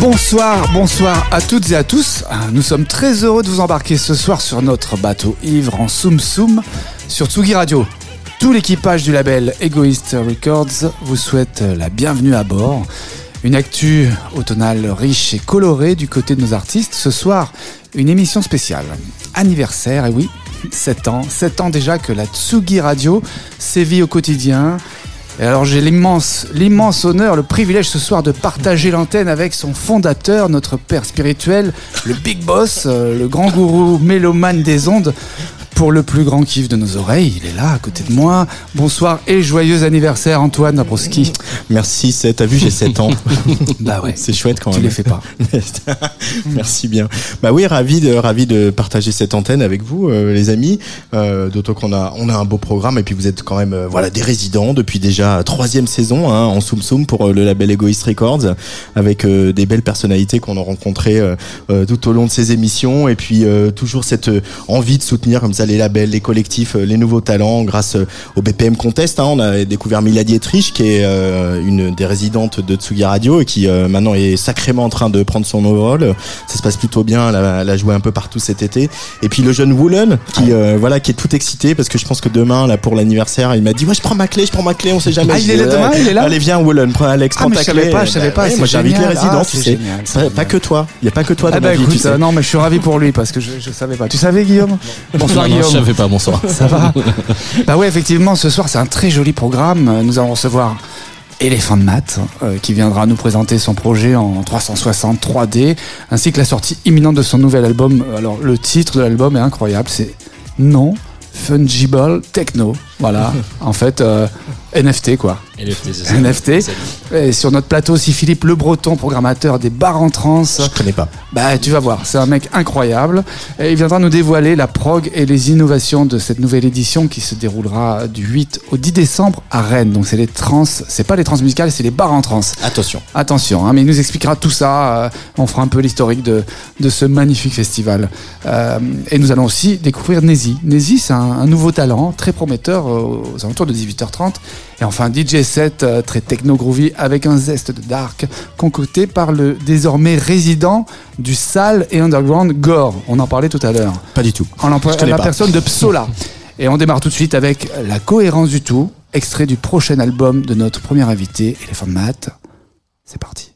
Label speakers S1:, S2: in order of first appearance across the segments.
S1: Bonsoir, bonsoir à toutes et à tous. Nous sommes très heureux de vous embarquer ce soir sur notre bateau ivre en Soum Soum sur Tsugi Radio. Tout l'équipage du label Egoist Records vous souhaite la bienvenue à bord. Une actu automnale riche et colorée du côté de nos artistes. Ce soir, une émission spéciale. Anniversaire, et oui, 7 ans. 7 ans déjà que la Tsugi Radio sévit au quotidien et alors j'ai l'immense, l'immense honneur, le privilège ce soir de partager l'antenne avec son fondateur, notre père spirituel, le Big Boss, euh, le grand gourou mélomane des ondes, pour le plus grand kiff de nos oreilles. Il est là, à côté de moi. Bonsoir et joyeux anniversaire, Antoine Abroski.
S2: Merci, t'as vu, j'ai 7 ans.
S1: bah ouais.
S2: C'est chouette quand
S1: Tu
S2: même.
S1: les fais pas.
S2: Merci bien. Bah oui, ravi de, ravi de partager cette antenne avec vous, euh, les amis. Euh, D'autant qu'on a, on a un beau programme et puis vous êtes quand même, euh, voilà, des résidents depuis déjà troisième saison hein, en Soum Soum pour le label Egoist Records, avec des belles personnalités qu'on a rencontrées tout au long de ces émissions et puis toujours cette envie de soutenir comme ça les labels, les collectifs, euh, les nouveaux talents grâce euh, au BPM Contest. Hein, on a découvert Mila Dietrich qui est euh, une des résidentes de Tsugi Radio et qui euh, maintenant est sacrément en train de prendre son envol. Ça se passe plutôt bien. Elle a, elle a joué un peu partout cet été. Et puis le jeune Woolen qui euh, voilà qui est tout excité parce que je pense que demain là pour l'anniversaire il m'a dit ouais je prends ma clé, je prends ma clé, on sait jamais.
S1: Ah, il est là demain, il est là
S2: Allez viens Woolen, prends Alex,
S1: Ah,
S2: prends ta
S1: je savais pas, je savais pas,
S2: ouais, moi j'invite les
S1: génial.
S2: résidents,
S1: Ah,
S2: tu sais.
S1: génial,
S2: Pas- Pas que toi. Il y a pas que toi dans
S1: Ah bah
S2: ma vie,
S1: écoute,
S2: tu sais.
S1: euh, non mais je suis ravi pour lui parce que je, je savais pas. Tu savais Guillaume? Bonsoir Guillaume.
S3: je savais pas, bonsoir.
S1: Ça va Bah ouais, effectivement, ce soir, c'est un très joli programme. Nous allons recevoir Elephant Math, euh, qui viendra nous présenter son projet en 360 3D, ainsi que la sortie imminente de son nouvel album. Alors, le titre de l'album est incroyable, c'est Non Fungible Techno. Voilà, en fait, euh, NFT quoi.
S3: NFT, c'est ça.
S1: NFT. Et sur notre plateau aussi, Philippe Le Breton, programmateur des bars en trance.
S2: Je connais pas.
S1: Bah, tu vas voir, c'est un mec incroyable. Et il viendra nous dévoiler la prog et les innovations de cette nouvelle édition qui se déroulera du 8 au 10 décembre à Rennes. Donc, c'est les trans, c'est pas les trans musicales, c'est les bars en trance.
S2: Attention.
S1: Attention, hein, mais il nous expliquera tout ça. euh, on fera un peu l'historique de, de ce magnifique festival. Euh, et nous allons aussi découvrir Nézi. Nézi, c'est un, un nouveau talent très prometteur euh, aux alentours de 18h30. Et enfin, DJ set euh, très techno-groovy avec un zeste de dark concocté par le désormais résident du sale et underground Gore. On en parlait tout à l'heure.
S2: Pas du tout.
S1: En la
S2: pas.
S1: personne de Psola. Et on démarre tout de suite avec La cohérence du tout, extrait du prochain album de notre premier invité, Elephant Matt. C'est parti.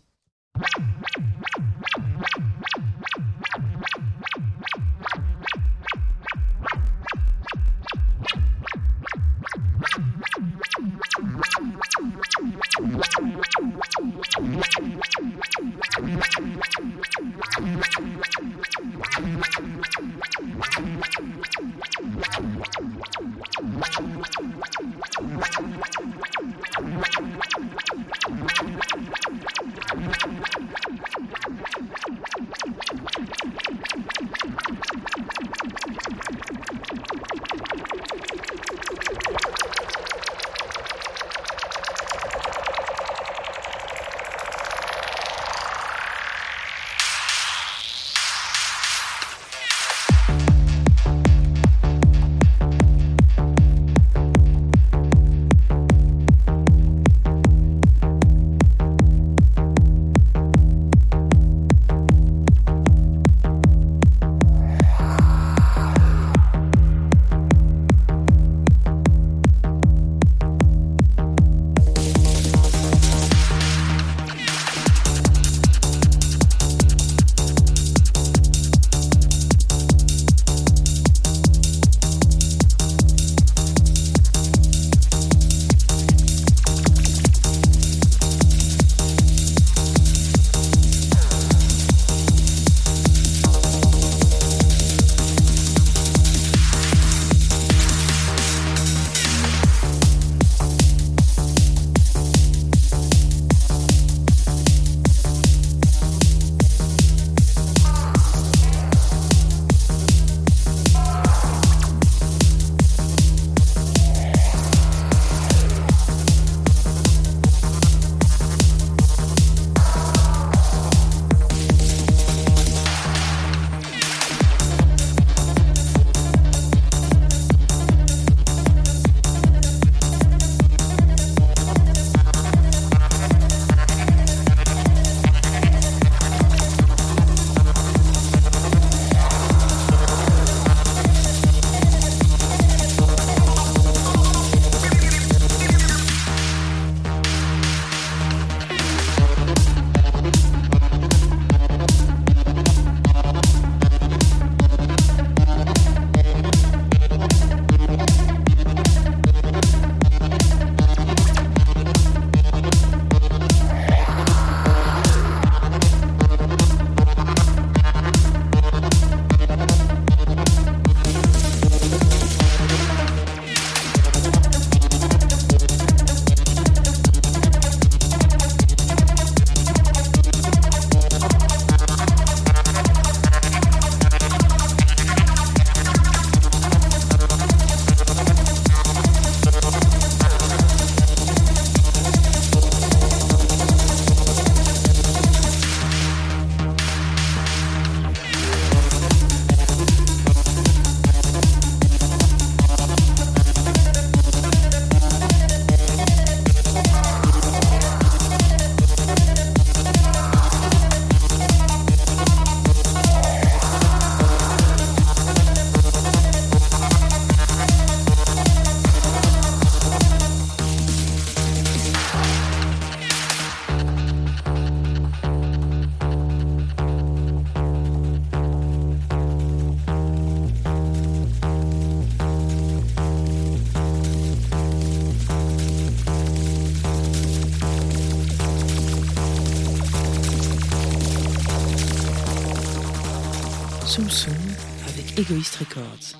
S3: Avec Egoist Records.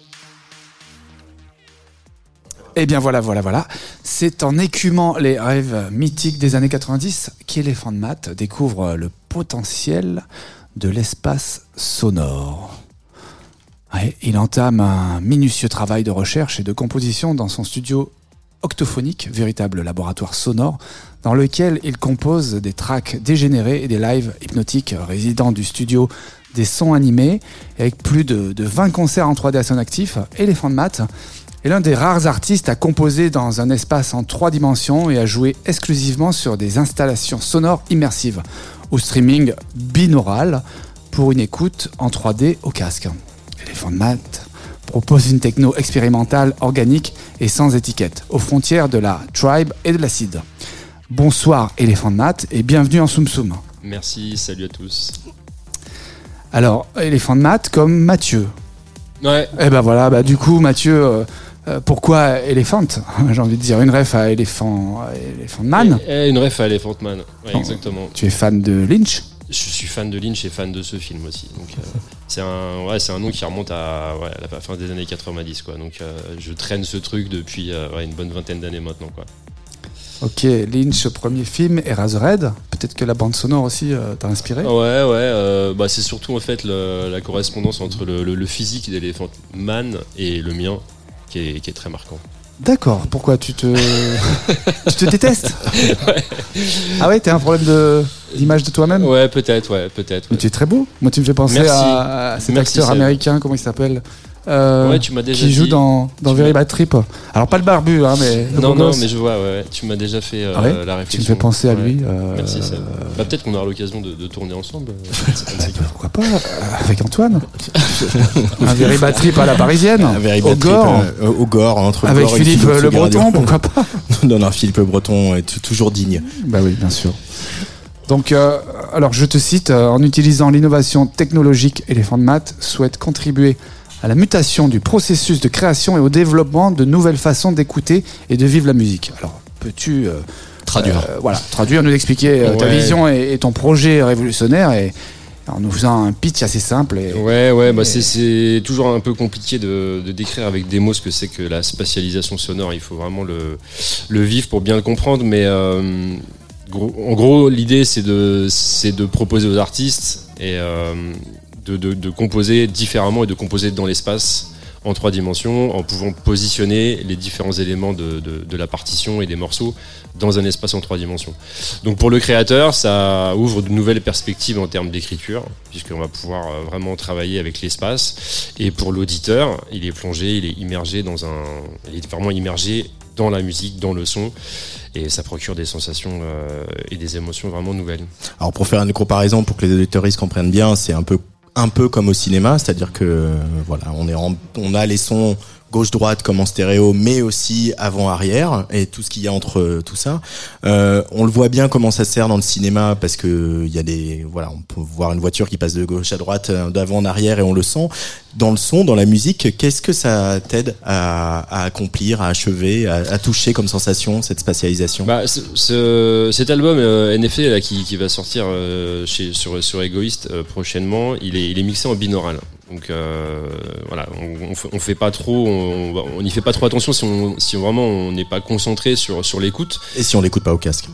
S1: Eh bien voilà, voilà, voilà. C'est en écumant les rêves mythiques des années 90 qu'Elephant Mat découvre le potentiel de l'espace sonore. Il entame un minutieux travail de recherche et de composition dans son studio octophonique, véritable laboratoire sonore, dans lequel il compose des tracks dégénérés et des lives hypnotiques résidant du studio des sons animés, avec plus de, de 20 concerts en 3D à son actif. Elephant Mat est l'un des rares artistes à composer dans un espace en trois dimensions et à jouer exclusivement sur des installations sonores immersives, au streaming binaural, pour une écoute en 3D au casque. Elephant Mat propose une techno expérimentale, organique et sans étiquette, aux frontières de la tribe et de l'acide. Bonsoir Elephant Mat et bienvenue en Soum Soum.
S4: Merci, salut à tous.
S1: Alors, Elephant Mat comme Mathieu.
S4: Ouais,
S1: Eh ben voilà, bah du coup Mathieu, euh, euh, pourquoi Elephant J'ai envie de dire une ref à Elephant, à Elephant Man.
S4: Eh, eh, une ref à Elephant Man. Ouais,
S1: Oh.
S4: exactement.
S1: Tu es fan de Lynch
S4: Je suis fan de Lynch et fan de ce film aussi. Donc, euh, c'est un, ouais, c'est un nom qui remonte à, ouais, à la fin des années 90. Quoi. Donc, euh, je traîne ce truc depuis une bonne vingtaine d'années maintenant. Quoi.
S1: Ok, Lynch, premier film, Eraserhead. Peut-être que la bande sonore aussi euh, t'a inspiré
S4: Ouais, ouais. euh, bah, c'est surtout en fait le- la correspondance entre le, le- le physique d'Elephant Man et le mien qui est, qui est très marquant.
S1: D'accord, pourquoi tu te... tu te détestes Ah ouais, t'as un problème de- d'image de toi-même
S4: Ouais, peut-être, ouais, peut-être.
S1: Mais
S4: ouais.
S1: tu es très beau. Moi, tu me fais penser
S4: Merci.
S1: à, à cet
S4: Merci,
S1: acteur
S4: Seb.
S1: américain, comment il s'appelle? Euh,
S4: Ouais, tu m'as déjà
S1: Qui joue
S4: dit-
S1: dans, dans
S4: tu
S1: Very Bad Trip. Alors, pas le barbu, hein, mais. le
S4: Non, non,
S1: gosse.
S4: mais je vois, ouais, tu m'as déjà fait euh,
S1: Ah ouais
S4: la
S1: Tu
S4: réflexion.
S1: me fais penser à lui. euh,
S4: Merci Seb. Bah, peut-être qu'on aura l'occasion de, de tourner ensemble. ça.
S1: Pourquoi pas euh, Avec Antoine Un Very Bad Trip à la parisienne.
S2: Un very
S1: au gore.
S2: au gore, entre
S1: Avec
S2: gore et
S1: Philippe Le Breton, pourquoi pas
S2: Non, non, Philippe Le Breton est toujours digne.
S1: Bah oui, bien sûr. Donc, euh, alors je te cite, euh, en utilisant l'innovation technologique, Elephant Mat souhaite contribuer à la mutation du processus de création et au développement de nouvelles façons d'écouter et de vivre la musique. Alors, peux-tu euh,
S2: Traduire.
S1: euh, voilà, traduire, nous expliquer euh, ta
S4: Ouais.
S1: vision et, et ton projet révolutionnaire et en nous faisant un pitch assez simple et
S4: Ouais, ouais, bah
S1: Et-
S4: c'est- c'est toujours un peu compliqué de, de décrire avec des mots ce que c'est que la spatialisation sonore. Il faut vraiment le, le vivre pour bien le comprendre. Mais en gros, l'idée, c'est de, de proposer aux artistes et de, composer différemment et de composer dans l'espace en trois dimensions, en pouvant positionner les différents éléments de, de- de la partition et des morceaux dans un espace en trois dimensions. Donc pour le créateur, ça ouvre de nouvelles perspectives en termes d'écriture, puisqu'on va pouvoir euh, vraiment travailler avec l'espace. Et pour l'auditeur, il est plongé, il est immergé dans un, il est vraiment immergé dans la musique, dans le son, et ça procure des sensations euh, et des émotions vraiment nouvelles.
S2: Alors pour faire une comparaison, pour que les auditeurs comprennent bien, c'est un peu un peu comme au cinéma, c'est-à-dire que voilà, on est en- on a les sons gauche-droite comme en stéréo, mais aussi avant-arrière et tout ce qu'il y a entre euh, tout ça. Euh, on le voit bien comment ça sert dans le cinéma parce que il y a des voilà, on peut voir une voiture qui passe de gauche à droite, euh, d'avant en arrière et on le sent. Dans le son, dans la musique, qu'est-ce que ça t'aide à, à accomplir, à achever, à, à toucher comme sensation cette spatialisation
S4: Bah, ce- ce- cet album euh, NFT là, qui, qui va sortir euh, chez, sur, sur Egoist euh, prochainement, il est, il est mixé en binaural. Donc euh, voilà, on, on, fait- pas trop, on, on- on y fait pas trop attention si, on, si vraiment on n'est pas concentré sur, sur l'écoute.
S2: Et si on l'écoute pas au casque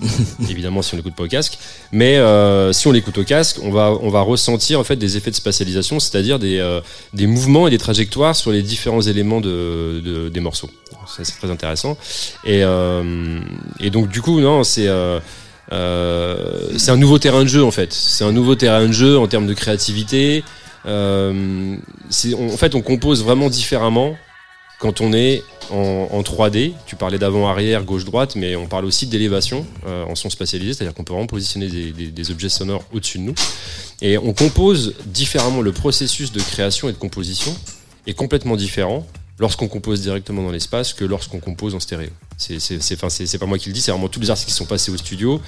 S4: évidemment si on l'écoute pas au casque, mais euh, si on l'écoute au casque, on va on va ressentir en fait des effets de spatialisation, c'est-à-dire des euh, des mouvements et des trajectoires sur les différents éléments de, de- des morceaux. Ça c'est très intéressant. Et euh, et donc du coup non c'est euh, euh, c'est un nouveau terrain de jeu en fait. C'est un nouveau terrain de jeu en termes de créativité. En fait, on compose vraiment différemment quand on est en, en 3D. Tu parlais d'avant-arrière, gauche-droite, mais on parle aussi d'élévation euh, en son spatialisé, c'est-à-dire qu'on peut vraiment positionner des, objets sonores au-dessus de nous. Et on compose différemment. Le processus de création et de composition est complètement différent lorsqu'on compose directement dans l'espace que lorsqu'on compose en stéréo. C'est pas moi qui le dis, c'est vraiment tous les artistes qui sont passés au studio.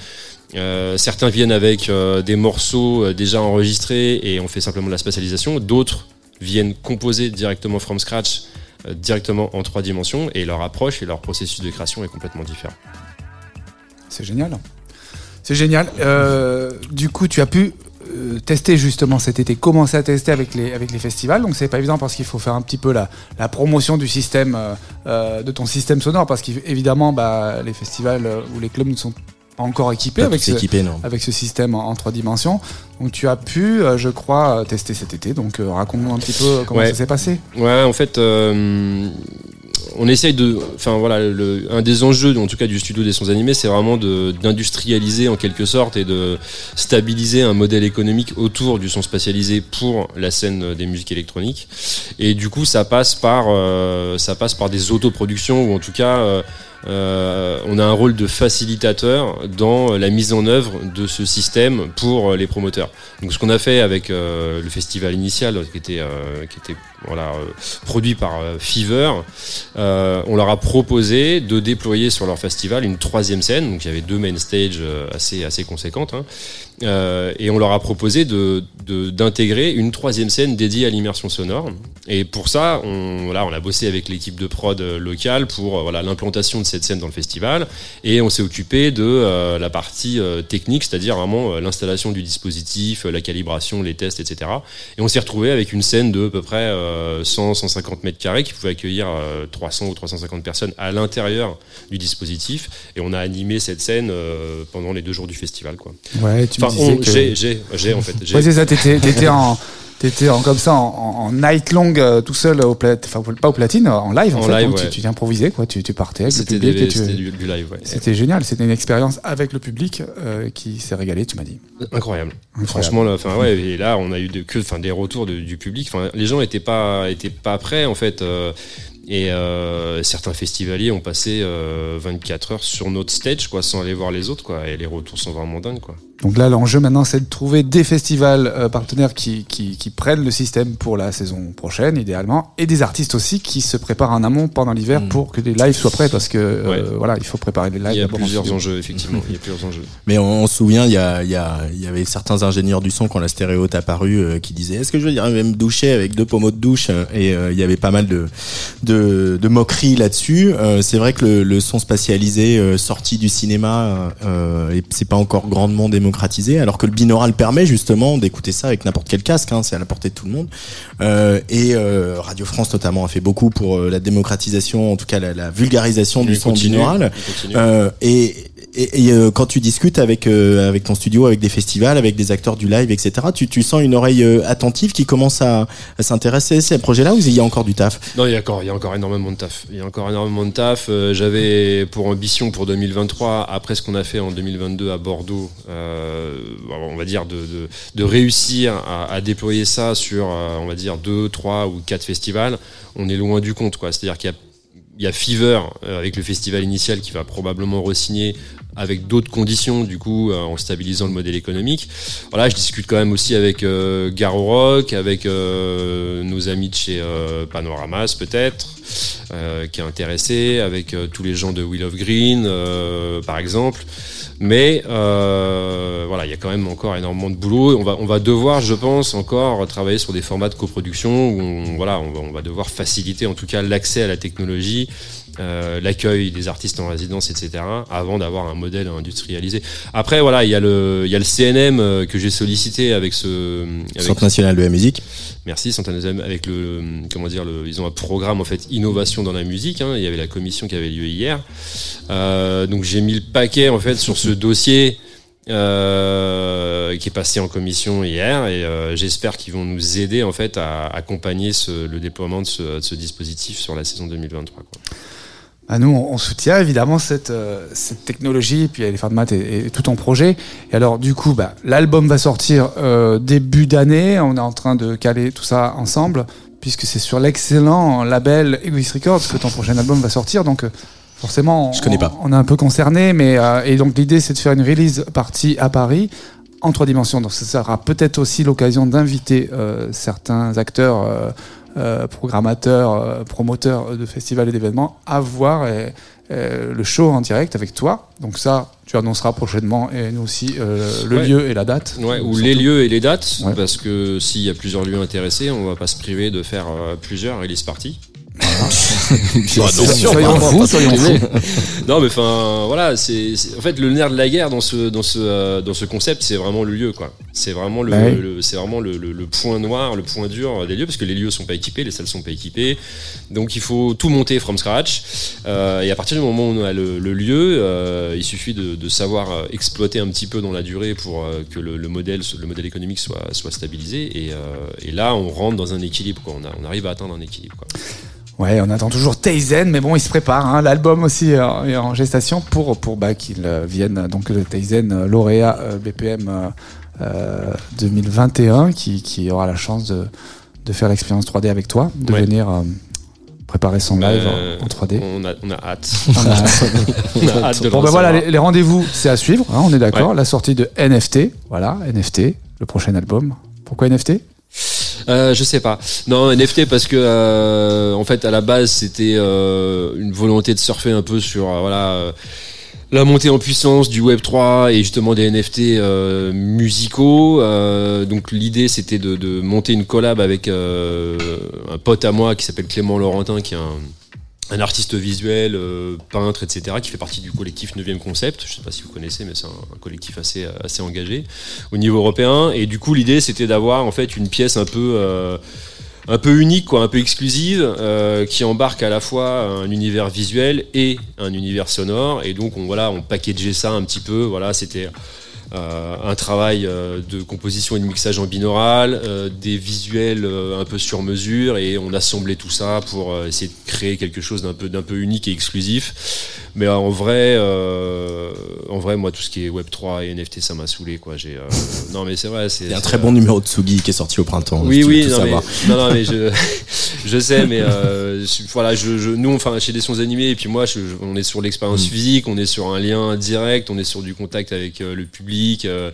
S4: Euh, certains viennent avec euh, des morceaux euh, déjà enregistrés et on fait simplement de la spatialisation. D'autres viennent composer directement from scratch, directement en trois dimensions, et leur approche et leur processus de création est complètement différent.
S1: C'est génial. C'est génial. Euh, du coup, tu as pu euh, tester justement cet été, commencer à tester avec les, avec les festivals? Donc c'est pas évident parce qu'il faut faire un petit peu la, la promotion du système, euh, euh, de ton système sonore, parce qu'évidemment, bah, les festivals euh, ou les clubs ne sont pas encore équipés
S2: Pas
S1: avec ce, avec système en, en trois dimensions. Donc tu as pu, euh, je crois, euh, tester cet été. Donc euh, raconte-nous un petit peu comment
S4: Ouais.
S1: ça s'est passé.
S4: Ouais, en fait, euh, on essaye de. Enfin voilà, le, un des enjeux, en tout cas du studio des sons animés, c'est vraiment d'industrialiser en quelque sorte et de stabiliser un modèle économique autour du son spatialisé pour la scène des musiques électroniques. Et du coup, ça passe par, ça passe par des autoproductions ou en tout cas. Euh, on a un rôle de facilitateur dans la mise en œuvre de ce système pour les promoteurs. Donc ce qu'on a fait avec euh, le festival initial qui était, euh, qui était voilà, euh, produit par euh, Fever, euh, on leur a proposé de déployer sur leur festival une troisième scène, donc il y avait deux main stages assez, assez conséquentes, hein. Et on leur a proposé de de- d'intégrer une troisième scène dédiée à l'immersion sonore. Et pour ça, on, voilà, on a bossé avec l'équipe de prod locale pour voilà l'implantation de cette scène dans le festival, et on s'est occupé de la partie technique, c'est-à-dire vraiment l'installation du dispositif, la calibration, les tests, etc. Et on s'est retrouvé avec une scène de à peu près 100, 150 mètres carrés qui pouvait accueillir euh, 300 ou 350 personnes à l'intérieur du dispositif. Et on a animé cette scène euh, pendant les deux jours du festival. Quoi.
S1: Ouais, tu
S4: Enfin, on-
S1: que-
S4: j'ai, j'ai, j'ai en fait. j'ai-
S1: Ouais, c'est ça, t'étais, t'étais en, t'étais en, comme ça, en, en- night long, euh, tout seul au plat, enfin, pas au platine, en live, en,
S4: En
S1: fait.
S4: live,
S1: donc tu-
S4: ouais.
S1: tu, improvisais, quoi. Tu, tu partais avec le
S4: C'était,
S1: public
S4: des-
S1: et tu-
S4: c'était du, du live, ouais.
S1: C'était génial, c'était une expérience avec le public euh, qui s'est régalé, tu m'as dit.
S4: Incroyable.
S1: Incroyable.
S4: Franchement, là, enfin ouais, et là, on a eu de, que, des retours de- du public. Enfin, les gens étaient pas, étaient pas prêts en fait. euh, et euh, certains festivaliers ont passé euh, 24 heures sur notre stage, quoi, sans aller voir les autres, quoi. Et les retours sont vraiment dingues, quoi.
S1: Donc là, l'enjeu maintenant, c'est de trouver des festivals euh, partenaires qui, qui, qui prennent le système pour la saison prochaine, idéalement, et des artistes aussi qui se préparent en amont pendant l'hiver
S2: Mm.
S1: pour que les lives soient prêts, parce que euh,
S4: Ouais.
S1: voilà, il faut préparer les lives.
S4: Il y a
S1: en
S4: plusieurs enjeux, effectivement. Il y a plusieurs enjeux.
S2: Mais on, on se souvient, il y, a, il y, a, il y avait certains ingénieurs du son quand la stéréo est apparue euh, qui disaient Est-ce que je veux dire même doucher avec deux pommeaux de douche euh, Et euh, il y avait pas mal de, de, de moqueries là-dessus. Euh, c'est vrai que le, le son spatialisé euh, sorti du cinéma, euh, c'est pas encore grandement démocratisé, alors que le binaural permet justement d'écouter ça avec n'importe quel casque. Hein, c'est à la portée de tout le monde. Euh, et euh, Radio France notamment a fait beaucoup pour euh, la démocratisation, en tout cas la, la vulgarisation du son binaural. et et, euh, quand tu discutes avec euh, avec ton studio, avec des festivals, avec des acteurs du live, etc., tu, sens une oreille euh, attentive qui commence à, s'intéresser à ces projets-là ou il y a encore du taf?
S4: Non, il y a encore, il y a encore énormément de taf. Il y a encore énormément de taf. J'avais pour ambition pour 2023, après ce qu'on a fait en 2022 à Bordeaux, on va dire de, de, réussir à, à déployer ça sur, on va dire deux, trois ou quatre festivals. On est loin du compte, quoi. C'est-à-dire qu'il y a il y a Fever avec le festival initial qui va probablement re-signer avec d'autres conditions du coup euh, en stabilisant le modèle économique. Voilà, je discute quand même aussi avec euh, Garo Rock, avec euh, nos amis de chez euh, Panoramas peut-être, euh, qui est intéressé, avec euh, tous les gens de Wheel of Green par exemple. Mais voilà, il y a quand même encore énormément de boulot. On va, on va devoir, je pense, encore travailler sur des formats de coproduction où on, voilà, on va, on va devoir faciliter en tout cas l'accès à la technologie, euh, l'accueil des artistes en résidence, etc. Avant d'avoir un modèle industrialisé. Après, voilà, il y a le, il y a le CNM euh, que j'ai sollicité avec ce, avec
S2: Centre national de la musique.
S4: Merci Santanazem avec le comment dire le ils ont un programme en fait innovation dans la musique hein. il y avait la commission qui avait lieu hier Euh, donc j'ai mis le paquet en fait sur ce dossier euh, qui est passé en commission hier et euh, j'espère qu'ils vont nous aider en fait à accompagner ce, le déploiement de ce, de ce dispositif sur la saison 2023 quoi.
S1: Nous, on, soutient évidemment cette, euh, cette technologie, et puis les formats et, et tout ton projet. Et alors, du coup, bah, l'album va sortir euh, début d'année. On est en train de caler tout ça ensemble, puisque c'est sur l'excellent label Egoist Records que ton prochain album va sortir. Donc, euh, forcément, on,
S2: Je connais pas.
S1: on est un peu concerné. Mais, euh, et donc, l'idée, c'est de faire une release partie à Paris en trois dimensions. Donc, ça sera peut-être aussi l'occasion d'inviter euh, certains acteurs. Euh, euh, programmateurs, promoteurs de festivals et d'événements à voir euh, euh, le show en direct avec toi. Donc ça, tu annonceras prochainement et nous aussi euh, le
S4: Ouais.
S1: lieu et la date.
S4: Ouais, ou
S1: Surtout.
S4: les lieux et les dates,
S1: Ouais.
S4: parce que s'il y a plusieurs lieux intéressés, on va pas se priver de faire plusieurs release parties.
S2: Bah, non,
S1: soyons fous, soyons fous.
S4: non mais enfin voilà c'est en fait le nerf de la guerre dans ce dans ce euh, dans ce concept c'est vraiment le lieu quoi. C'est vraiment le,
S1: Ouais.
S4: le- c'est vraiment le, le- le point noir le point dur des lieux parce que les lieux sont pas équipés les salles sont pas équipées. Donc il faut tout monter from scratch. Euh, et à partir du moment où on a le, le lieu euh, il suffit de, de savoir euh, exploiter un petit peu dans la durée pour euh, que le, le modèle le modèle économique soit soit stabilisé. Et, euh, et là on rentre dans un équilibre quoi. On, a- on arrive à atteindre un équilibre quoi.
S1: Ouais, on attend toujours Taizen, mais bon, il se prépare. hein. L'album aussi euh, est en gestation pour, pour bah, qu'il euh, vienne. Donc, le Taizen euh, lauréat euh, BPM euh, euh, 2021 qui, qui aura la chance de, de faire l'expérience 3D avec toi, de
S4: Ouais.
S1: venir préparer son live
S4: Euh,
S1: en, en 3D.
S4: on a, on a hâte
S1: On a-
S4: on a hâte de
S1: Bon ben voilà, les rendez-vous, c'est à suivre, hein, on est d'accord. La sortie de NFT, voilà, NFT, le prochain album. Pourquoi NFT
S4: Euh, je sais pas. Non, NFT parce que euh, en fait à la base c'était euh, une volonté de surfer un peu sur euh, voilà euh, la montée en puissance du Web 3 et justement des NFT euh, musicaux. Euh, donc l'idée c'était de, de monter une collab avec euh, un pote à moi qui s'appelle Clément Laurentin qui est un un artiste visuel, euh, peintre, etc., qui fait partie du collectif 9e Concept. Je sais pas si vous connaissez, mais c'est un, collectif assez, assez engagé au niveau européen. Et du coup, l'idée, c'était d'avoir en fait une pièce un peu, euh, unique, quoi, un peu exclusive, euh, qui embarque à la fois un univers visuel et un univers sonore. Et donc, on, voilà, on packageait ça un petit peu. Voilà, c'était euh, un travail euh, de composition et de mixage en binaural, euh, des visuels euh, un peu sur mesure, et on assemblait tout ça pour euh, essayer de créer quelque chose d'un peu d'un peu unique et exclusif. Mais euh, en vrai, euh, en vrai, moi, tout ce qui est Web 3 et NFT, ça m'a saoulé, quoi. J'ai, euh, non, mais c'est vrai, c'est.
S2: Il y a un très
S4: euh,
S2: bon numéro de Tsugi qui est sorti au printemps.
S4: oui,
S2: si
S4: oui, non mais, non, non, mais je, je sais, mais euh, je- voilà, je, je- nous, enfin, chez des sons animés, et puis moi, on est sur l'expérience
S2: Mm.
S4: physique, on est sur un lien direct, on est sur du contact avec euh, le public, euh,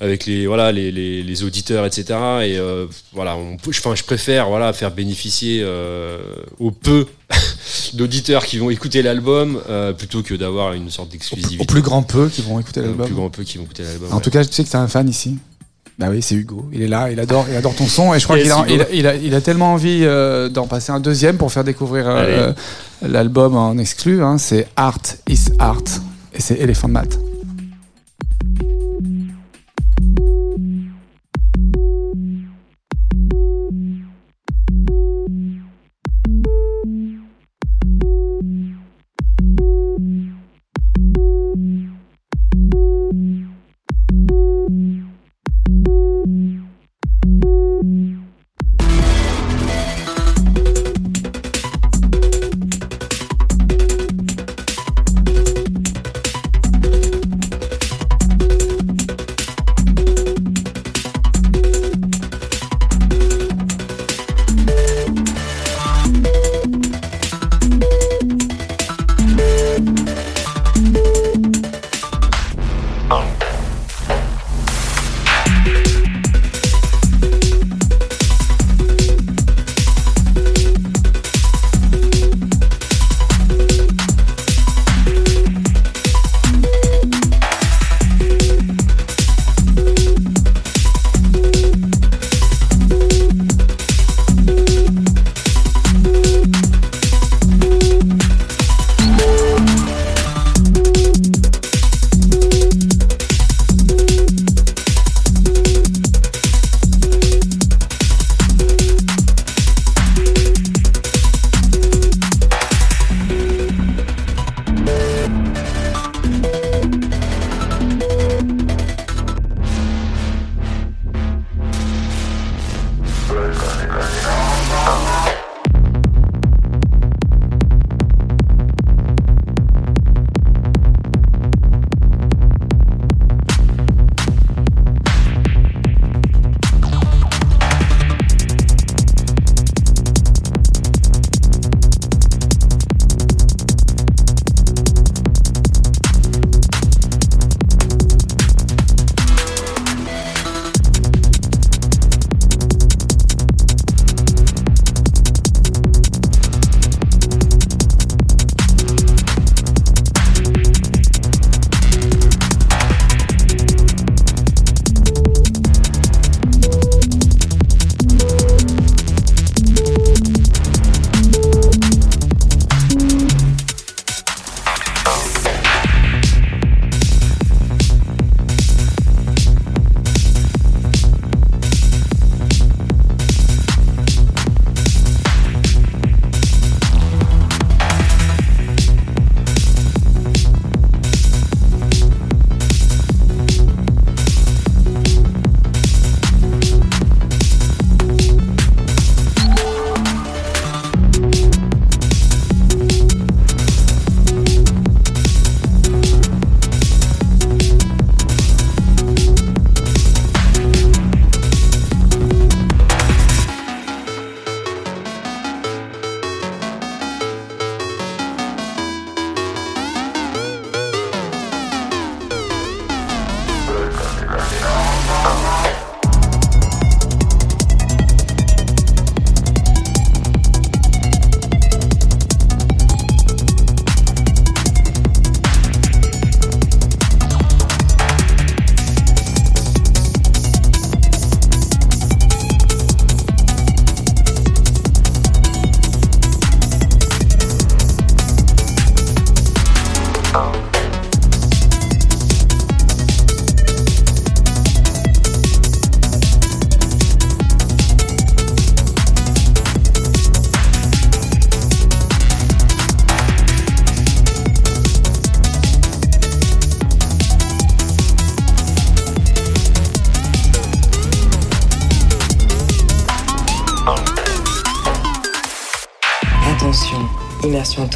S4: avec les, voilà, les, les, les auditeurs, etc. Et euh, voilà, on, je, je préfère, voilà, faire bénéficier euh, au peu d'auditeurs qui vont écouter l'album euh, plutôt que d'avoir une sorte
S1: Au
S4: d'exclusivité.
S1: plus grand peu qui vont écouter
S4: Au
S1: l'album.
S4: plus grand peu qui vont écouter l'album.
S1: En
S4: ouais.
S1: tout cas, je sais que c'est un fan ici. Bah oui, c'est Hugo. Il est là, il adore, il adore ton son et je crois
S4: Yes,
S1: qu'il a, il a, il a, il a tellement envie euh, d'en passer un deuxième pour faire découvrir euh, l'album en exclu. Hein. C'est Art is Art et c'est Elephant Mat.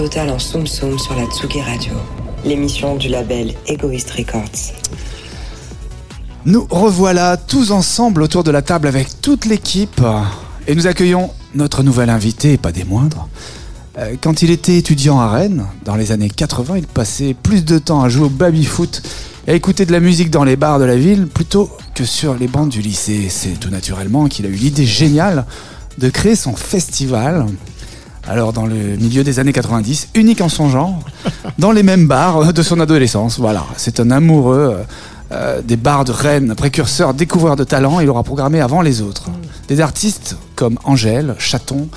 S3: Totale en Soum Soum sur la Tsugi Radio, l'émission du label Egoist Records.
S1: Nous revoilà tous ensemble autour de la table avec toute l'équipe et nous accueillons notre nouvel invité, pas des moindres. Euh, Quand il était étudiant à Rennes, dans les années 80, il passait plus de temps à jouer au baby-foot et à écouter de la musique dans les bars de la ville plutôt que sur les bancs du lycée. C'est tout naturellement qu'il a eu l'idée géniale de créer son festival. Alors dans le milieu des années 90, unique en son genre, dans les mêmes bars de son adolescence. Voilà, c'est un amoureux euh, euh, des bars de Rennes, précurseur, découvreur de talent. Il aura programmé avant les autres des artistes comme Angèle, Chaton,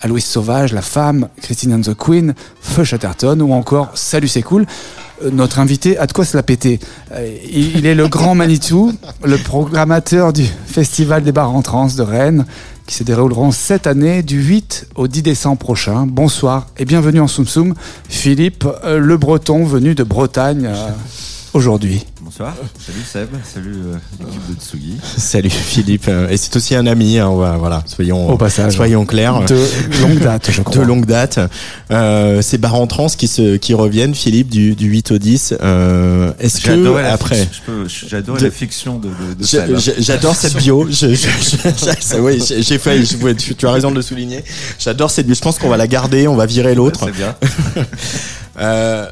S1: Aloïs Sauvage, La Femme, Christine and the Queen, Feu Chatterton ou encore Salut c'est cool. Euh, Notre invité a de quoi se la péter. Euh, Il est le grand Manitou, le programmateur du Festival des bars en trans de Rennes, qui se dérouleront cette année du 8 au 10 décembre prochain. Bonsoir et bienvenue en Soum Soum, Philippe euh, Le Breton venu de Bretagne euh, aujourd'hui.
S5: Bonsoir, salut Seb, salut euh, l'équipe de Tsugi.
S2: Salut Philippe. Euh, Et c'est aussi un ami, hein, on va- voilà, soyons,
S1: Au passage.
S2: soyons clairs.
S1: De longue date, je crois.
S2: De longue date. Euh, ces bars en trans qui, se, qui reviennent, Philippe, du, du 8 au 10. Euh, Est-ce que
S5: la
S2: après... De-
S5: la fiction de, de, de
S2: J'adore cette bio. Je, je, je- ça, oui, j'ai failli. ouais, tu, tu as raison de le souligner. J'adore cette bio. Je pense qu'on va la garder. On va virer l'autre.
S5: C'est bien.
S2: Euh,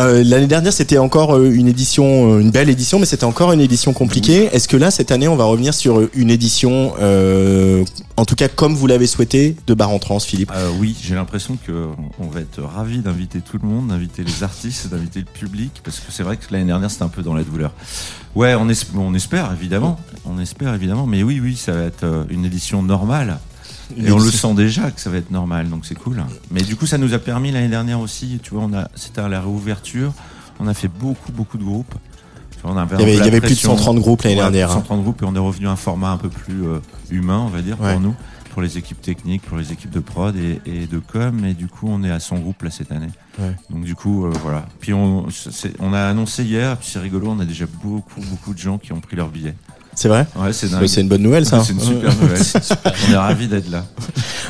S2: euh, L'année dernière, c'était encore euh, une édition, euh, une belle édition, mais c'était encore une édition compliquée. Est-ce que là, cette année, on va revenir sur une édition, euh, en tout cas comme vous l'avez souhaité, de Bar en Trans, Philippe?
S5: Euh, oui, j'ai l'impression que on va être ravis d'inviter tout le monde, d'inviter les artistes, d'inviter le public, parce que c'est vrai que l'année dernière c'était un peu dans la douleur. Ouais, on, es- on espère évidemment, on espère évidemment, mais oui, oui, ça va être une édition normale. Et on le sent déjà que ça va être normal, donc c'est cool. Mais du coup, ça nous a permis l'année dernière aussi, tu vois, on a, c'était à la réouverture, on a fait beaucoup, beaucoup de groupes. On avait
S2: Il y avait, il y plus de
S5: pression.
S2: 130 groupes l'année dernière. hein.
S5: 130 groupes et on est revenu à un format un peu plus euh, humain, on va dire,
S2: Ouais.
S5: pour nous, pour les équipes techniques, pour les équipes de prod et, et de com. Et du coup, on est à 100 groupes là cette année.
S2: Ouais.
S5: Donc du coup, euh, voilà. Puis on, on a annoncé hier, puis c'est rigolo, on a déjà beaucoup, beaucoup de gens qui ont pris leur billet.
S2: C'est vrai
S5: Ouais, c'est dingue.
S2: C'est une bonne nouvelle, ça.
S5: C'est une super nouvelle. on est ravis d'être là.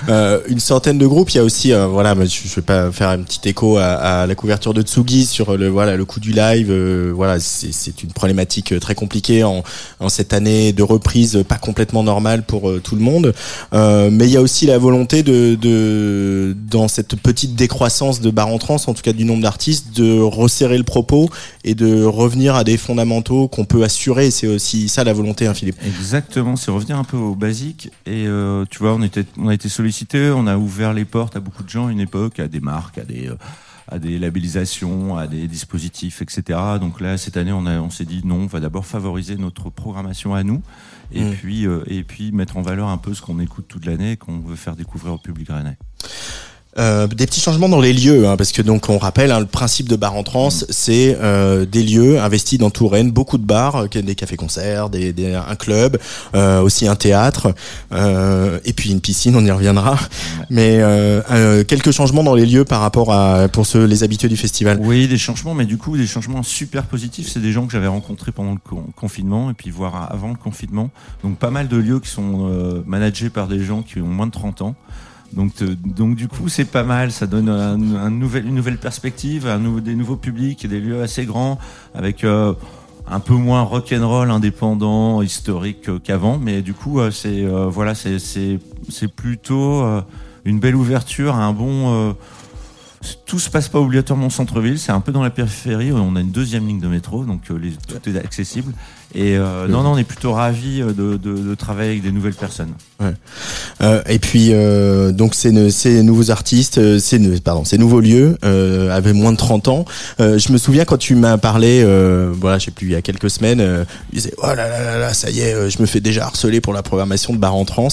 S2: Euh, une centaine de groupes. Il y a aussi, euh, voilà, mais je, je vais pas faire un petit écho à, à la couverture de Tsugi sur le voilà le coût du live. euh, voilà, c'est c'est une problématique très compliquée en, en cette année de reprise pas complètement normale pour tout le monde. Mais il y a aussi la volonté de, de dans cette petite décroissance de bar en trans, en tout cas du nombre d'artistes, de resserrer le propos et de revenir à des fondamentaux qu'on peut assurer. C'est aussi ça la volonté, Philippe.
S5: Exactement, c'est revenir un peu au basique. Et euh, tu vois, on, était, on a été sollicité, on a ouvert les portes à beaucoup de gens à une époque, à des marques, à des, euh, à des labellisations, à des dispositifs, etc. Donc là, cette année, on, a- on s'est dit non, on va d'abord favoriser notre programmation à nous. Et,
S2: Mm.
S5: puis, euh, et puis mettre en valeur un peu ce qu'on écoute toute l'année et qu'on veut faire découvrir au public rennais.
S2: Euh, des petits changements dans les lieux, hein, parce que donc on rappelle, hein, le principe de bar en trans, c'est euh, des lieux investis dans tout Rennes, beaucoup de bars, euh, des cafés-concerts, des, des- un club, euh, aussi un théâtre, euh, et puis une piscine, on y reviendra. Mais euh, euh, quelques changements dans les lieux par rapport à pour ceux les habitués du festival.
S5: Oui, des changements, mais du coup, des changements super positifs. C'est des gens que j'avais rencontrés pendant le con- confinement et puis voir avant le confinement. Donc, pas mal de lieux qui sont euh, managés par des gens qui ont moins de 30 ans. Donc, du coup, c'est pas mal. Ça donne une nouvelle perspective, des nouveaux publics des lieux assez grands avec euh, un peu moins rock'n'roll, indépendant, historique euh, qu'avant. Mais du coup, euh, c'est voilà, c'est plutôt une belle ouverture, un bon. tout se passe pas obligatoirement au centre-ville, c'est un peu dans la périphérie. On a une deuxième ligne de métro, donc tout est accessible. Et euh, non, non, on est plutôt ravis euh, de, de, de travailler avec des nouvelles personnes.
S2: Euh, et puis euh, donc ces, ces nouveaux artistes, euh, ces pardon, ces nouveaux lieux euh, avaient moins de 30 ans. Euh, je me souviens quand tu m'as parlé, euh, voilà, je sais plus, il y a quelques semaines, euh, tu disais oh là là là là, ça y est, je me fais déjà harceler pour la programmation de bar en trans.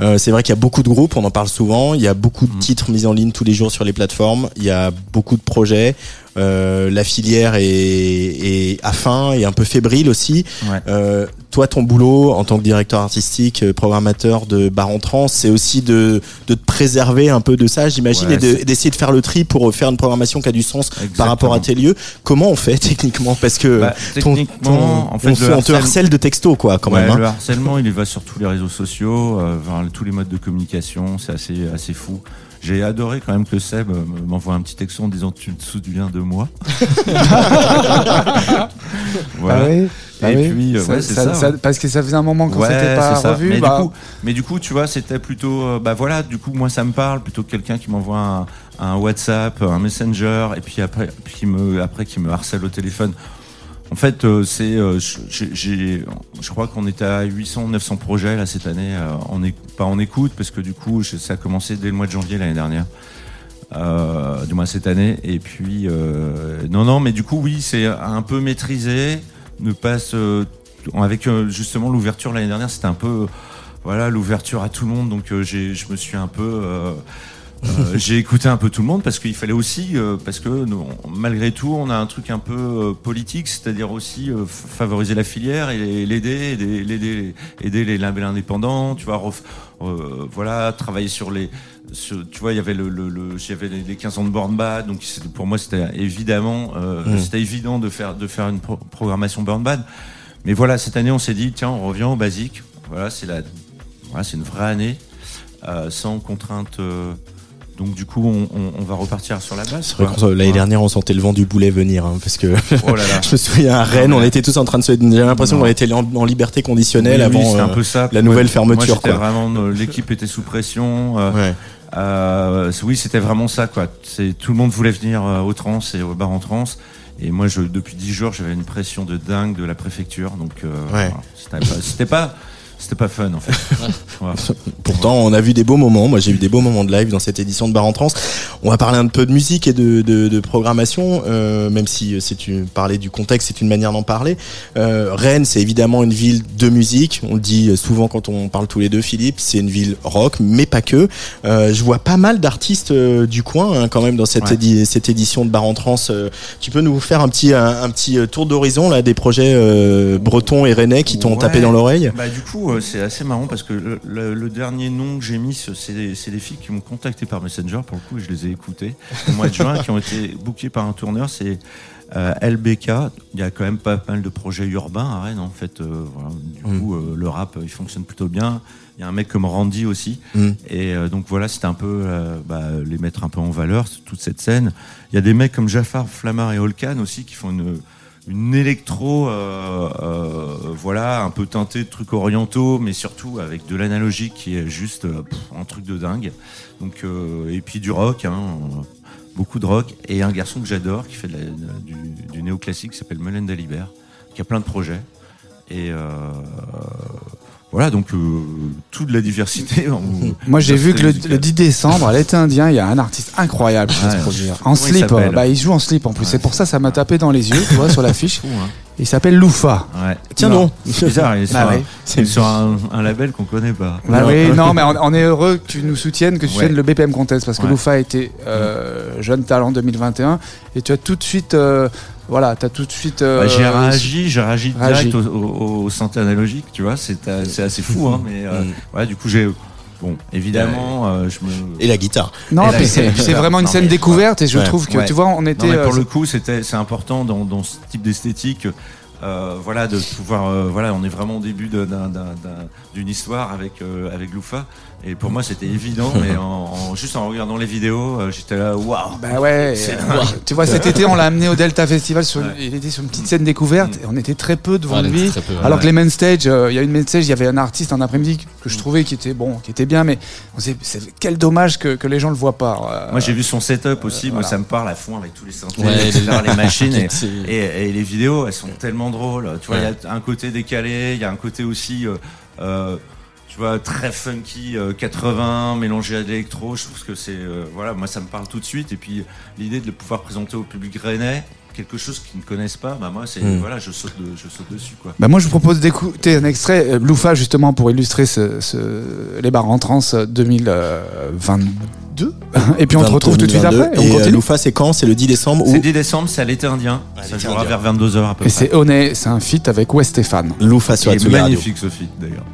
S2: Euh, c'est vrai qu'il y a beaucoup de groupes, on en parle souvent. Il y a beaucoup de
S5: Mhm.
S2: titres mis en ligne tous les jours sur les plateformes. Il y a beaucoup de projets. Euh, la filière est, est à fin et un peu fébrile aussi.
S5: Ouais.
S2: Euh, toi, ton boulot en tant que directeur artistique, euh, programmateur de Bar en Trans, c'est aussi de, de te préserver un peu de ça, j'imagine,
S5: Ouais,
S2: et d'essayer de faire le tri pour faire une programmation qui a du sens par rapport à tes lieux. Comment on fait techniquement? Parce que
S5: Bah,
S2: ton-
S5: techniquement,
S2: ton-
S5: en fait,
S2: on, te harcèle de texto, quoi, quand
S5: Ouais,
S2: même. hein.
S5: Le harcèlement, il va sur tous les réseaux sociaux, euh, vers tous les modes de communication, c'est assez, assez fou. J'ai adoré quand même que Seb euh, m'envoie un petit texto en disant tu te souviens de moi.
S1: Oui,
S5: Et
S1: oui.
S5: puis,
S1: Ça-
S5: ouais, c'est
S1: ça-
S5: ça,
S1: ça- parce que ça faisait un moment qu'on
S5: Ouais,
S1: s'était pas revu.
S5: Mais,
S1: bah,
S5: du coup, mais du coup, tu vois, c'était plutôt, euh, bah voilà, du coup, moi, ça me parle plutôt que quelqu'un qui m'envoie un, un WhatsApp, un Messenger, et puis après, qui me, après, qui me harcèle au téléphone. En fait, euh, c'est, euh, je- crois qu'on était à 800, 900 projets là cette année, euh, pas en écoute, parce que du coup, ça a commencé dès le mois de janvier l'année dernière. Du moins cette année et puis non non mais du coup oui c'est un peu maîtrisé ne pas se avec justement l'ouverture l'année dernière c'était un peu voilà l'ouverture à tout le monde donc je me suis un peu euh, j'ai écouté un peu tout le monde parce qu'il fallait aussi euh, parce que nous, malgré tout on a un truc un peu euh, politique c'est-à-dire aussi euh, favoriser la filière et l'aider aider aider les labels indépendants tu vois ref- euh, voilà travailler sur les sur- tu vois il y avait le, le, le j'avais les, les 15 ans de Born Bad donc pour moi c'était évidemment euh,
S2: Mm.
S5: c'était évident de faire de faire une pro- programmation Born Bad mais voilà cette année on s'est dit tiens on revient au basique voilà c'est la voilà, c'est une vraie année euh, sans contrainte euh, donc du coup on, on, on va repartir sur la base
S2: l'année dernière, on sentait le vent du boulet venir, hein, parce que
S5: oh là là
S2: je me souviens à Rennes,
S5: Non,
S2: on était tous en train de se. J'avais l'impression qu'on était en, en liberté conditionnelle
S5: Oui,
S2: avant
S5: un
S2: euh,
S5: peu ça.
S2: la nouvelle fermeture,
S5: Moi, j'étais
S2: quoi.
S5: vraiment, euh, l'équipe était sous pression. euh,
S2: ouais.
S5: euh, oui, c'était vraiment ça, quoi. C'est tout le monde voulait venir euh, au trans et au bar en trans. Et moi, je, depuis dix jours, j'avais une pression de dingue de la préfecture. Donc, euh, voilà. c'était pas, c'était pas, fun, en fait.
S2: Pourtant, on a vu des beaux moments. Moi, j'ai eu des beaux moments de live dans cette édition de Bar en Trans. On va parler un peu de musique et de, de, de programmation, euh, même si c'est une parler du contexte, c'est une manière d'en parler. Euh, Rennes, c'est évidemment une ville de musique. On le dit souvent quand on parle tous les deux, Philippe. C'est une ville rock, mais pas que. Euh, je vois pas mal d'artistes euh, du coin hein, quand même dans cette,
S5: Ouais.
S2: édi- cette édition de Bar en Trans. Euh, tu peux nous faire un petit un, un petit euh, tour d'horizon là des projets euh, bretons et rennais qui t'ont
S5: Ouais.
S2: tapé dans l'oreille?
S5: Bah, du coup, euh, c'est assez marrant parce que le, le- le dernier nom que j'ai mis, ce- c'est des, c'est des filles qui m'ont contacté par Messenger, pour le coup, et je les ai écoutées au mois de juin, qui ont été bookées par un tourneur. C'est euh, LBK. Il y a quand même pas mal de projets urbains à Rennes, en fait. euh, voilà. Du
S2: Mm.
S5: coup, euh, le rap, il fonctionne plutôt bien. Il y a un mec comme Randy aussi.
S2: Mm.
S5: Et euh, donc voilà, c'était un peu bah, les mettre un peu en valeur, toute cette scène. Il y a des mecs comme Jafar, Flamar et Holkan aussi qui font une, une électro, euh, euh, voilà, un peu teintée de trucs orientaux, mais surtout avec de l'analogique qui est juste euh, un truc de dingue. Donc, et puis du rock, hein, beaucoup de rock. Et un garçon que j'adore qui fait du, néoclassique qui s'appelle Melenda Liber, qui a plein de projets. Et voilà, donc euh, toute la diversité. en-
S1: Moi, j'ai vu que le,
S5: musicale.
S1: le 10 décembre, à l'été indien, il y a un artiste incroyable qui va se produire. En
S5: il
S1: slip.
S5: s'appelle
S1: Bah, il joue en slip en plus.
S5: Ouais,
S1: c'est pour ça, ça m'a tapé dans les yeux, tu vois, sur l'affiche.
S5: Hein.
S1: Il s'appelle Loufa.
S5: Ouais.
S2: Tiens
S1: Non.
S5: C'est bizarre, il est sur,
S1: Bah
S5: un, il est sur un, un label qu'on connaît pas.
S1: Bah
S2: Non.
S1: oui, non, mais on, on est heureux que tu nous soutiennes, que tu
S5: Ouais.
S1: soutiennes le BPM Contest, parce que
S5: Ouais.
S1: Loufa a été euh, jeune talent 2021, et tu as tout de suite, euh, voilà, tu as tout de suite. euh,
S5: Bah, j'ai réagi, j'ai réagi
S1: réagi.
S5: direct au, au, au synthé analogique, tu vois, c'est euh, c'est assez fou, hein, mais euh,
S2: Mm.
S5: ouais, du coup j'ai, bon, évidemment, euh, je me.
S2: Et la guitare.
S1: Non,
S5: il
S1: c'est vraiment une
S5: Non,
S1: scène
S5: mais-
S1: découverte, et je
S2: Ouais.
S1: trouve que,
S5: Ouais.
S1: tu vois, on
S5: Non,
S1: était.
S5: mais pour
S1: euh,
S5: le coup, c'était, c'est important dans, dans ce type d'esthétique. Euh, voilà, de pouvoir, euh, voilà, on est vraiment au début de- d'un- d'un- d'un- d'une histoire avec euh, avec Loufa, et pour moi c'était évident, mais en, en- juste en regardant les vidéos, euh, j'étais là, waouh.
S1: Bah ouais, euh, tu vois, cet été, on l'a amené au Delta Festival. Sur,
S5: Ouais.
S1: Il était sur une petite scène découverte et on était très peu devant
S4: Ouais,
S1: lui.
S4: très peu, ouais.
S1: Alors que les main stage, euh, il y a une main stage, il y avait un artiste en après-midi que je trouvais qui était bon, qui était bien, mais on s'est- c'est quel dommage que, que les gens le voient pas. euh,
S5: Moi j'ai vu son setup aussi, moi
S1: voilà.
S5: ça me parle à fond avec tous les synthés,
S4: Ouais,
S5: etc.,
S4: les-
S5: les machines. Et,
S4: C'est-
S5: Et, et les vidéos, elles sont tellement drôles. Tu vois, il
S4: Ouais.
S5: y a un côté décalé, il y a un côté aussi, euh, euh, tu vois, très funky, euh, 80, mélangé à de l'électro. Je trouve que c'est, euh, voilà, moi ça me parle tout de suite. Et puis l'idée de le pouvoir présenter au public rennais, quelque chose qu'ils ne connaissent pas, bah moi c'est,
S2: Mm.
S5: voilà, je saute, de- je saute dessus quoi.
S1: Bah moi, je vous propose d'écouter un extrait, euh, Loufa, justement, pour illustrer ce, ce- les bars en trans 2022. Et puis on te retrouve tout de suite
S2: 2022.
S1: après. Et
S2: Et euh,
S1: continue.
S2: Loufa, c'est quand? C'est le 10 décembre
S5: C'est
S2: ou
S5: 10 décembre, c'est à l'été indien. Ça jouera
S2: indien.
S5: vers 22h à peu
S1: Et
S5: près.
S1: c'est Oné, c'est un feat avec West Stéphane.
S2: Loufa sur la
S5: magnifique ce feat d'ailleurs.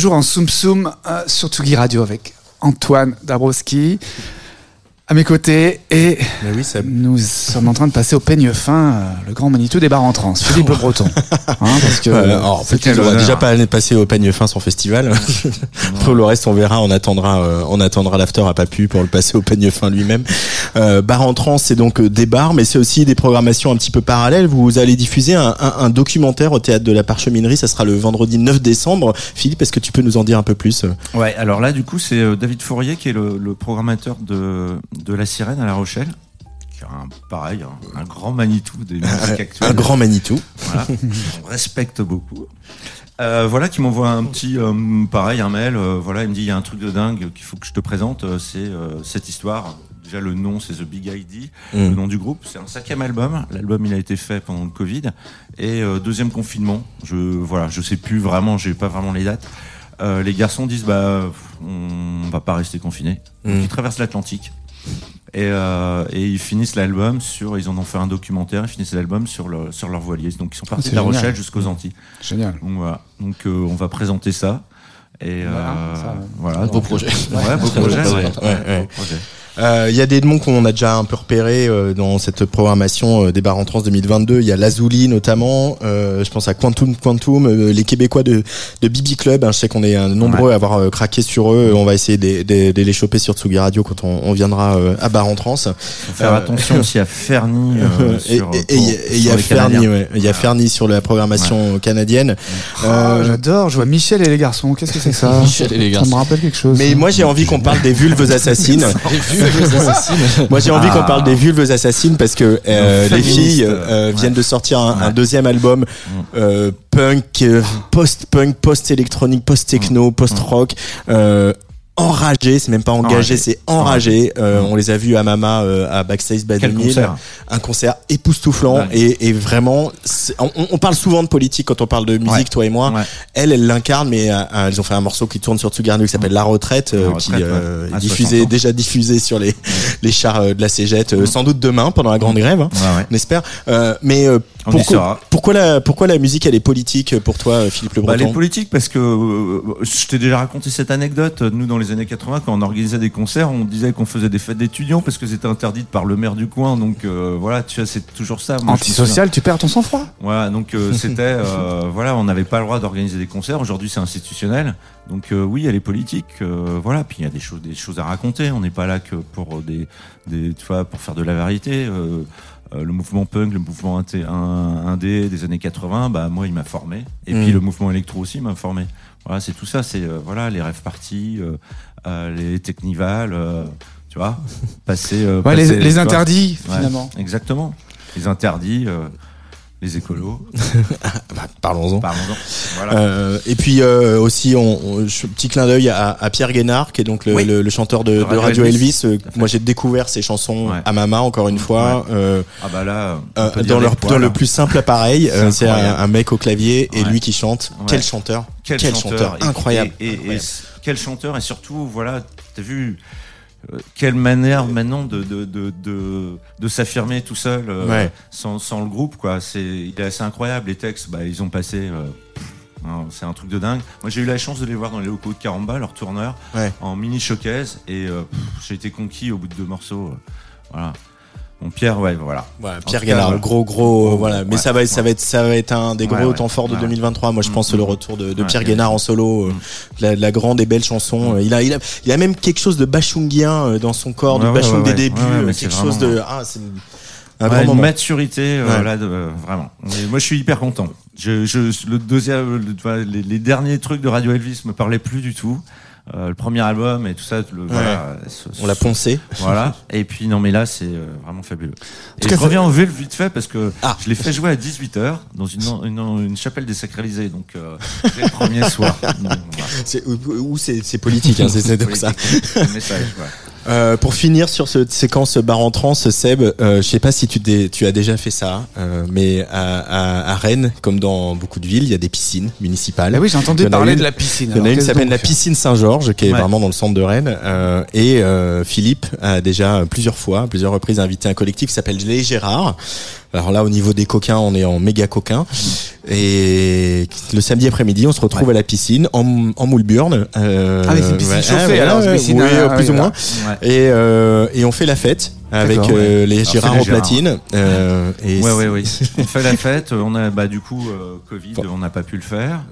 S1: Toujours en Soum Soum euh, sur Tsugi Radio avec Antoine Dabrowski à mes côtés et
S2: Mais oui, ça.
S1: nous sommes en train de passer au peigne fin, euh, le grand Manitou des bars en trans, Philippe Le Breton. Hein, parce que
S2: Euh, alors, peut-être va déjà pas passer au peigne fin son festival. pour le reste, on verra. On attendra, euh, on attendra l'after à Papu pour le passer au peigne fin lui-même. Euh, bar en trans, c'est donc euh, des bars, mais c'est aussi des programmations un petit peu parallèles. Vous allez diffuser un, un- un documentaire au théâtre de la Parcheminerie. Ça sera le vendredi 9 décembre. Philippe, est-ce que tu peux nous en dire un peu plus euh
S5: Ouais, alors là, du coup, c'est David Fourier qui est le, le programmateur de, de La Sirène à La Rochelle. Un, pareil, un, un grand Manitou des musiques actuelles.
S2: Un grand Manitou.
S5: Voilà, on respecte beaucoup. Euh, voilà, qui m'envoie un petit, euh, pareil, un mail. euh, voilà, il me dit il y a un truc de dingue qu'il faut que je te présente. euh, c'est euh, cette histoire. Déjà, le nom, c'est The Big ID,
S2: Mm.
S5: le nom du groupe. C'est un cinquième album. L'album, il a été fait pendant le Covid et euh, deuxième confinement. Je, voilà, je sais plus vraiment, j'ai pas vraiment les dates. Euh, les garçons disent bah, on va pas rester confinés.
S2: Mm.
S5: ils traversent l'Atlantique. Et, euh, et ils finissent l'album sur, ils en ont fait un documentaire, ils finissent l'album sur, le, sur leur voilier. Donc ils sont partis
S1: c'est
S5: de La
S1: génial.
S5: Rochelle jusqu'aux Antilles.
S1: Génial.
S5: Donc voilà. Donc euh, on va présenter ça. Et
S1: Voilà,
S5: euh,
S1: ça,
S5: voilà.
S2: Beau
S5: Donc,
S2: projet.
S5: Ouais, beau projet.
S2: beau projet.
S5: ouais.
S2: Ouais, ouais.
S5: Beau projet.
S2: Euh, Il y a des noms qu'on a déjà un peu repérés euh, dans cette programmation euh, des bars en trans 2022. Il y a Lazuli notamment. euh, je pense à Quantum Quantum, euh, les Québécois de, de BB Club. hein, je sais qu'on est euh, nombreux à avoir euh, craqué sur eux. On va essayer de, de- de les choper sur Tsugi Radio quand on, on viendra euh, à bar en trans.
S5: Faut faire
S2: Euh,
S5: attention aussi à Fernie. euh,
S2: et il y a- et il y
S5: sur
S2: a
S5: les
S2: Fernie, il y a. Fernie sur la programmation canadienne.
S1: Oh,
S2: Euh,
S1: J'adore, je vois Michel et les garçons. Qu'est-ce que c'est ça?
S6: Michel et les
S1: Ça
S6: garçons.
S1: me rappelle quelque chose.
S2: mais moi j'ai envie qu'on parle des vulves assassines. Moi j'ai envie
S5: Ah.
S2: qu'on parle des vulves assassines parce que euh, les filles
S5: euh,
S2: euh,
S5: ouais.
S2: viennent de sortir un, deuxième album euh, punk, euh, post-punk, post-électronique, post-techno, post-rock. Euh, enragé, c'est même pas engagé, c'est enragé. Euh, On les a vus à Mama euh, à Backstage Bad
S5: Quel
S2: 2000.
S5: concert
S2: un concert époustouflant
S5: Ouais.
S2: et, et vraiment on, on parle souvent de politique quand on parle de musique
S5: Ouais.
S2: toi et moi
S5: Ouais.
S2: elle elle l'incarne mais euh, euh, ils ont fait un morceau qui tourne sur Tsugarnu qui s'appelle La Retraite euh,
S5: La
S2: qui
S5: Retraite,
S2: euh, est diffusé
S5: 60 ans.
S2: déjà diffusé sur les les chars euh, de la Cégette euh, sans doute demain pendant la grande grève hein,
S5: Ouais, ouais.
S2: on espère Euh, mais euh,
S5: On y
S2: pourquoi,
S5: sera.
S2: pourquoi la pourquoi la musique elle est politique pour toi euh, Philippe Le
S5: Bah,
S2: Breton
S5: les politiques, parce que euh, je t'ai déjà raconté cette anecdote. Nous, dans les années 80, quand on organisait des concerts, on disait qu'on faisait des fêtes d'étudiants parce que c'était interdit par le maire du coin. Donc euh, voilà, tu vois, c'est toujours ça. Moi,
S1: Antisocial, tu perds ton sang-froid.
S5: Voilà, donc euh, c'était, euh, voilà, on n'avait pas le droit d'organiser des concerts. Aujourd'hui, c'est institutionnel. Donc euh, oui, elle est politique. euh, voilà, puis il y a des choses, des choses à raconter. On n'est pas là que pour des, des, tu vois, pour faire de la variété. Euh, le mouvement punk, le mouvement un- indé des années 80, bah moi, il m'a formé. Et
S2: Mm.
S5: puis le mouvement électro aussi m'a formé. Voilà, c'est tout ça. C'est euh, voilà, les rêves parties, euh, euh, les technivals, euh, tu vois, passer. euh,
S1: Ouais, les,
S5: passer,
S1: les
S5: vois.
S1: interdits,
S5: Ouais,
S1: finalement.
S5: Exactement. Les interdits, euh, les écolos.
S2: Bah, parlons-en
S5: Parlons-en. Voilà.
S2: Euh, et puis euh, aussi, on, on- petit clin d'œil à, à Pierre Guénard, qui est donc le,
S5: Oui.
S2: le- le chanteur de,
S5: De Radio
S2: Radio Elvis.
S5: Elvis.
S2: Euh, moi, j'ai découvert ses chansons
S5: Ouais.
S2: à Mama, encore une fois, euh,
S5: Ah bah là,
S2: euh, dans, leur,
S5: poils,
S2: dans le
S5: hein.
S2: plus simple appareil. C'est un, un mec au clavier et lui qui chante. Quel chanteur
S5: Quel,
S2: chanteur, incroyable.
S5: Et, et- et quel chanteur et surtout, voilà, t'as vu quelle manière maintenant de de de de, de s'affirmer tout seul euh,
S2: Ouais.
S5: sans sans le groupe quoi. C'est il est assez incroyable. Les textes, bah ils ont passé. euh, hein, c'est un truc de dingue. Moi, j'ai eu la chance de les voir dans les locaux de Caramba, leur tourneur,
S2: Ouais.
S5: en mini showcase, et euh, j'ai été conquis au bout de deux morceaux. euh, voilà. Pierre, ouais, voilà.
S2: Pierre
S5: ouais.
S2: gros, gros,
S5: Gros,
S2: voilà. Mais
S5: ouais,
S2: ça va, être, ça
S5: ouais.
S2: va être, ça va être un des gros
S5: Ouais, ouais.
S2: temps forts de
S5: Ouais.
S2: 2023. Moi, je
S5: Mm,
S2: pense
S5: mm.
S2: le retour de, de
S5: Ouais,
S2: Pierre Guénard en solo, euh,
S5: Mm.
S2: la, la grande et belle chanson. Euh, Il a, il a, il a même quelque chose de bachungien euh, dans son corps,
S5: Ouais, ouais,
S2: bachung
S5: ouais,
S2: des
S5: ouais.
S2: débuts,
S5: Ouais, ouais,
S2: euh, quelque chose
S5: vraiment-
S2: de, ah, c'est un
S5: Ouais,
S2: grand
S5: une
S2: moment.
S5: maturité, euh,
S2: Ouais.
S5: là, de- euh, vraiment. Moi, je suis hyper content. Je, je, le deuxième, le- les, les derniers trucs de Radio Elvis me parlaient plus du tout. Euh, le premier album et tout ça, le, voilà, ce-
S2: On l'a poncé.
S5: voilà. Et puis non, mais là, c'est euh, vraiment fabuleux. Et
S1: tout
S5: je
S1: cas,
S5: reviens en ville vite fait parce que
S2: Ah.
S5: je l'ai fait jouer à 18h dans une, une, une chapelle désacralisée. Donc, euh, c'est le premier soir. Donc, voilà.
S2: C'est- Ou c'est c'est politique, hein, c'est c'est donc ça.
S5: Politique. Le message, voilà.
S2: Euh, pour finir sur cette séquence bar en Seb, euh, je sais pas si tu, tu as déjà fait ça, euh, mais à, à, à Rennes, comme dans beaucoup de villes, il y a des piscines municipales.
S1: Ah oui, j'ai entendu parler
S2: une-
S1: de la piscine.
S2: Il y en a une qui s'appelle la piscine Saint-Georges, qui est
S5: Ouais.
S2: vraiment dans le centre de Rennes. Euh, et euh, Philippe a déjà plusieurs fois, plusieurs reprises invité un collectif qui s'appelle Les Gérards. Alors là, au niveau des coquins, on est en méga coquin. Et le samedi après-midi, on se retrouve à la piscine en, en Moulburn. Euh,
S1: Ah, mais c'est une piscine
S2: ouais,
S1: chauffée,
S2: ah, ouais,
S1: alors,
S2: ouais,
S1: c'est une piscine,
S2: oui,
S1: ah,
S2: euh,
S1: oui,
S2: plus ou moins. Et, euh, et on fait la fête avec euh, les
S5: les
S2: en platine. Euh, et
S5: Ouais, ouais, oui. On fait la fête. On a, bah, du coup, Covid, on n'a pas pu le faire.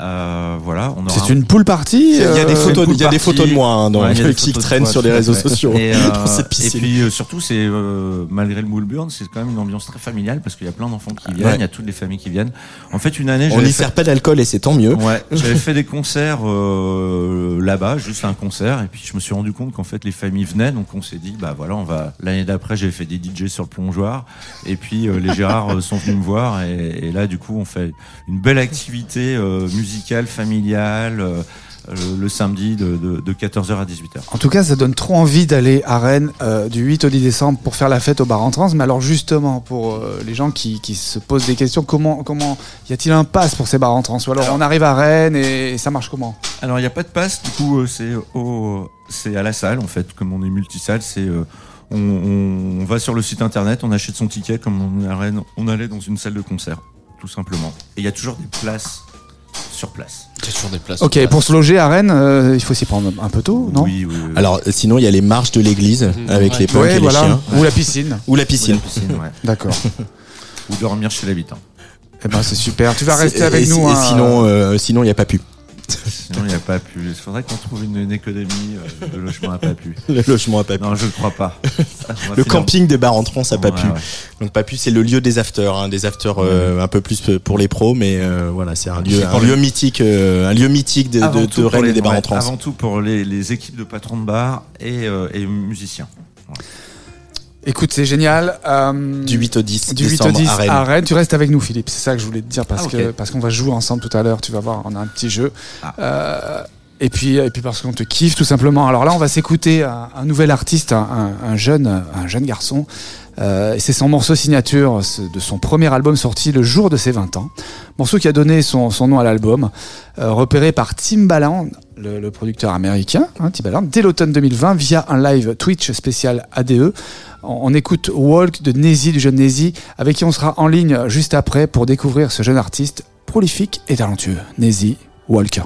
S5: Euh, voilà. On aura
S1: C'est une pool party
S2: Il y a, a
S1: euh,
S2: des photos,
S5: pool
S2: il y a des
S5: party.
S2: photos de moi hein, dans
S5: Ouais,
S2: le
S5: des
S2: qui traînent sur les réseaux
S5: fait.
S2: sociaux.
S5: Et, euh,
S2: dans cette
S5: et puis euh, surtout, c'est euh, malgré le Moulburn, c'est quand même une ambiance très familiale parce qu'il y a plein d'enfants qui viennent,
S2: Ouais.
S5: il y a toutes les familles qui viennent. En fait, une année,
S2: on
S5: j'avais
S2: n'y
S5: fait-
S2: sert pas d'alcool et c'est tant mieux.
S5: Ouais, j'avais fait des concerts euh, là-bas, juste un concert, et puis je me suis rendu compte qu'en fait les familles venaient, donc on s'est dit bah voilà, on va l'année d'après j'ai fait des DJ sur le plongeoir, et puis euh, les Gérard euh, sont venus me voir, et, et là du coup on fait une belle activité euh, musicale, familiale. euh, le, samedi de, de, de 14h à 18h.
S1: En tout cas, ça donne trop envie d'aller à Rennes euh, du 8 au 10 décembre pour faire la fête au bar en trans. Mais alors justement, pour euh, les gens qui, qui se posent des questions, comment, comment y a-t-il un pass pour ces bars en trans? Ou alors, on arrive à Rennes et ça marche comment?
S5: Alors il n'y a pas de passe, du coup c'est au c'est à la salle en fait, comme on est multisalle, c'est euh, on, on, on va sur le site internet, on achète son ticket comme on, allait- on allait dans une salle de concert, tout simplement. Et il y a toujours des places sur place.
S4: Il y a toujours des places.
S1: Ok, pour se loger à Rennes, euh, il faut s'y prendre un peu tôt, non
S5: oui, oui, oui.
S2: Alors euh, sinon il y a les marches de l'église
S4: Mhm.
S2: avec
S4: Ouais.
S2: les punks
S1: Ouais,
S2: et les
S1: voilà.
S2: chiens
S1: Ou la piscine.
S2: ou la
S5: Ou
S2: piscine.
S5: la piscine, ouais.
S1: D'accord.
S5: Ou dormir chez l'habitant.
S1: Eh ben, c'est super. Tu vas rester avec
S2: et,
S1: nous.
S2: et
S1: hein.
S2: sinon euh, sinon il y a pas pu.
S5: Sinon il n'y a pas pu. Il faudrait qu'on trouve une, une économie euh, de logement à pas pu.
S2: Le logement a pas pu.
S5: Non, je ne crois pas.
S2: Le camping des bars entrants a pas
S5: Ouais,
S2: pu.
S5: ouais.
S2: Donc pas pu, c'est le lieu des afters, hein, des afters euh, un peu plus pour les pros, mais euh, voilà, c'est un lieu, un lieu
S5: les-
S2: mythique, euh, un lieu mythique de, de, de Rennes
S5: les-
S2: et des bars entrants.
S5: Avant tout pour les, les équipes de patrons de bar et, euh, et musiciens.
S1: Écoute, c'est génial. Euh,
S2: Du 8 au 10
S1: du 8 au
S2: décembre
S1: 10
S2: à Rennes.
S1: à Rennes. Tu restes avec nous, Philippe. C'est ça que je voulais te dire parce
S5: Ah, ok.
S1: que parce qu'on va jouer ensemble tout à l'heure. Tu vas voir, on a un petit jeu.
S5: Ah.
S1: Euh, et puis et puis parce qu'on te kiffe tout simplement. Alors là, on va s'écouter un, nouvel artiste, un, un- un jeune un jeune garçon. Euh, c'est son morceau signature de son premier album sorti le jour de ses 20 ans. Morceau qui a donné son, nom à l'album, euh, repéré par Timbaland, le, le producteur américain, hein, Timbaland, dès l'automne 2020 via un live Twitch spécial ADE. On, écoute Walk de Nézi, du jeune Nézi, avec qui on sera en ligne juste après pour découvrir ce jeune artiste prolifique et talentueux. Nézi, Walk.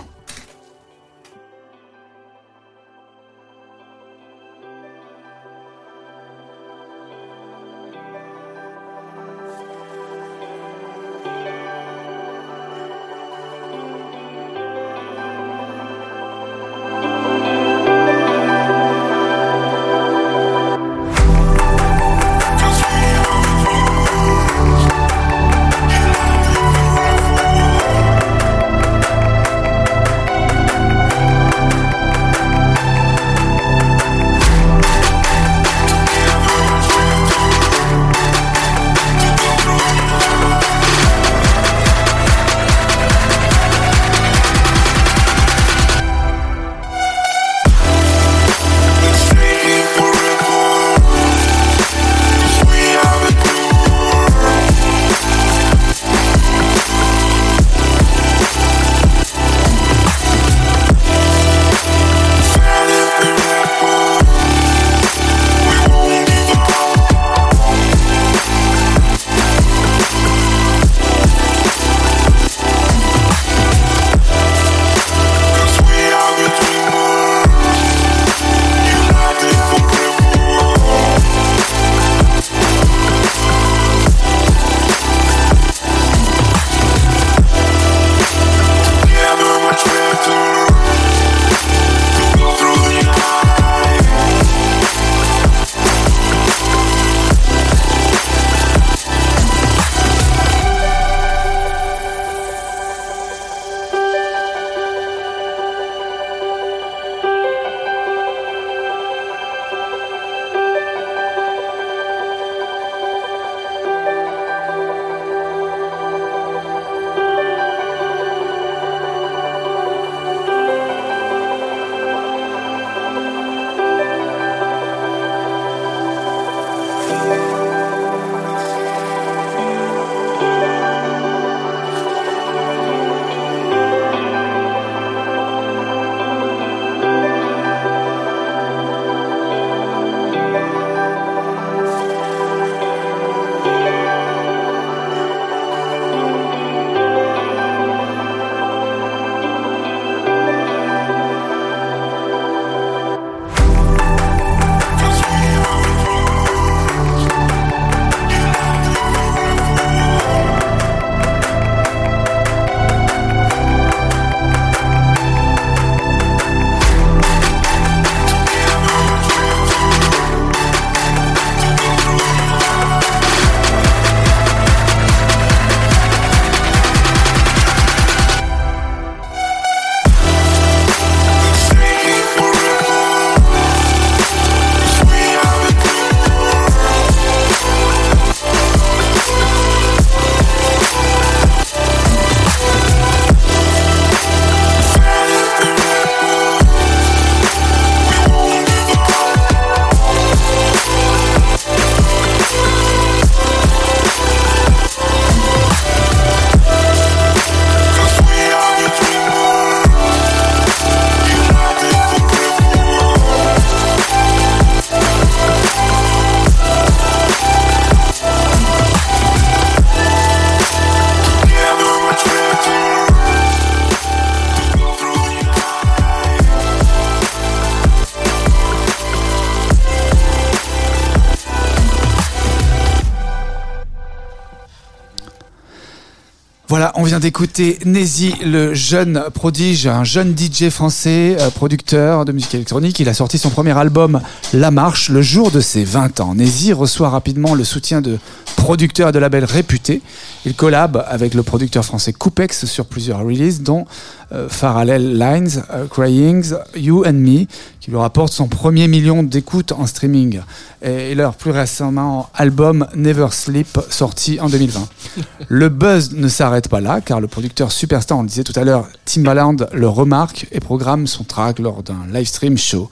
S1: D'écouter Nézi, le jeune prodige, un jeune DJ français, euh, producteur de musique électronique. Il a sorti son premier album La Marche le jour de ses 20 ans. Nézi reçoit rapidement le soutien de producteurs et de labels réputés. Il collab avec le producteur français Coupex sur plusieurs releases, dont euh, Parallel Lines, euh, Cryings, You and Me, qui lui rapporte son premier million d'écoutes en streaming. Et leur plus récemment album Never Sleep, sorti en 2020. Le buzz ne s'arrête pas là, car le producteur superstar, on le disait tout à l'heure, Timbaland, le remarque et programme son track lors d'un live stream show.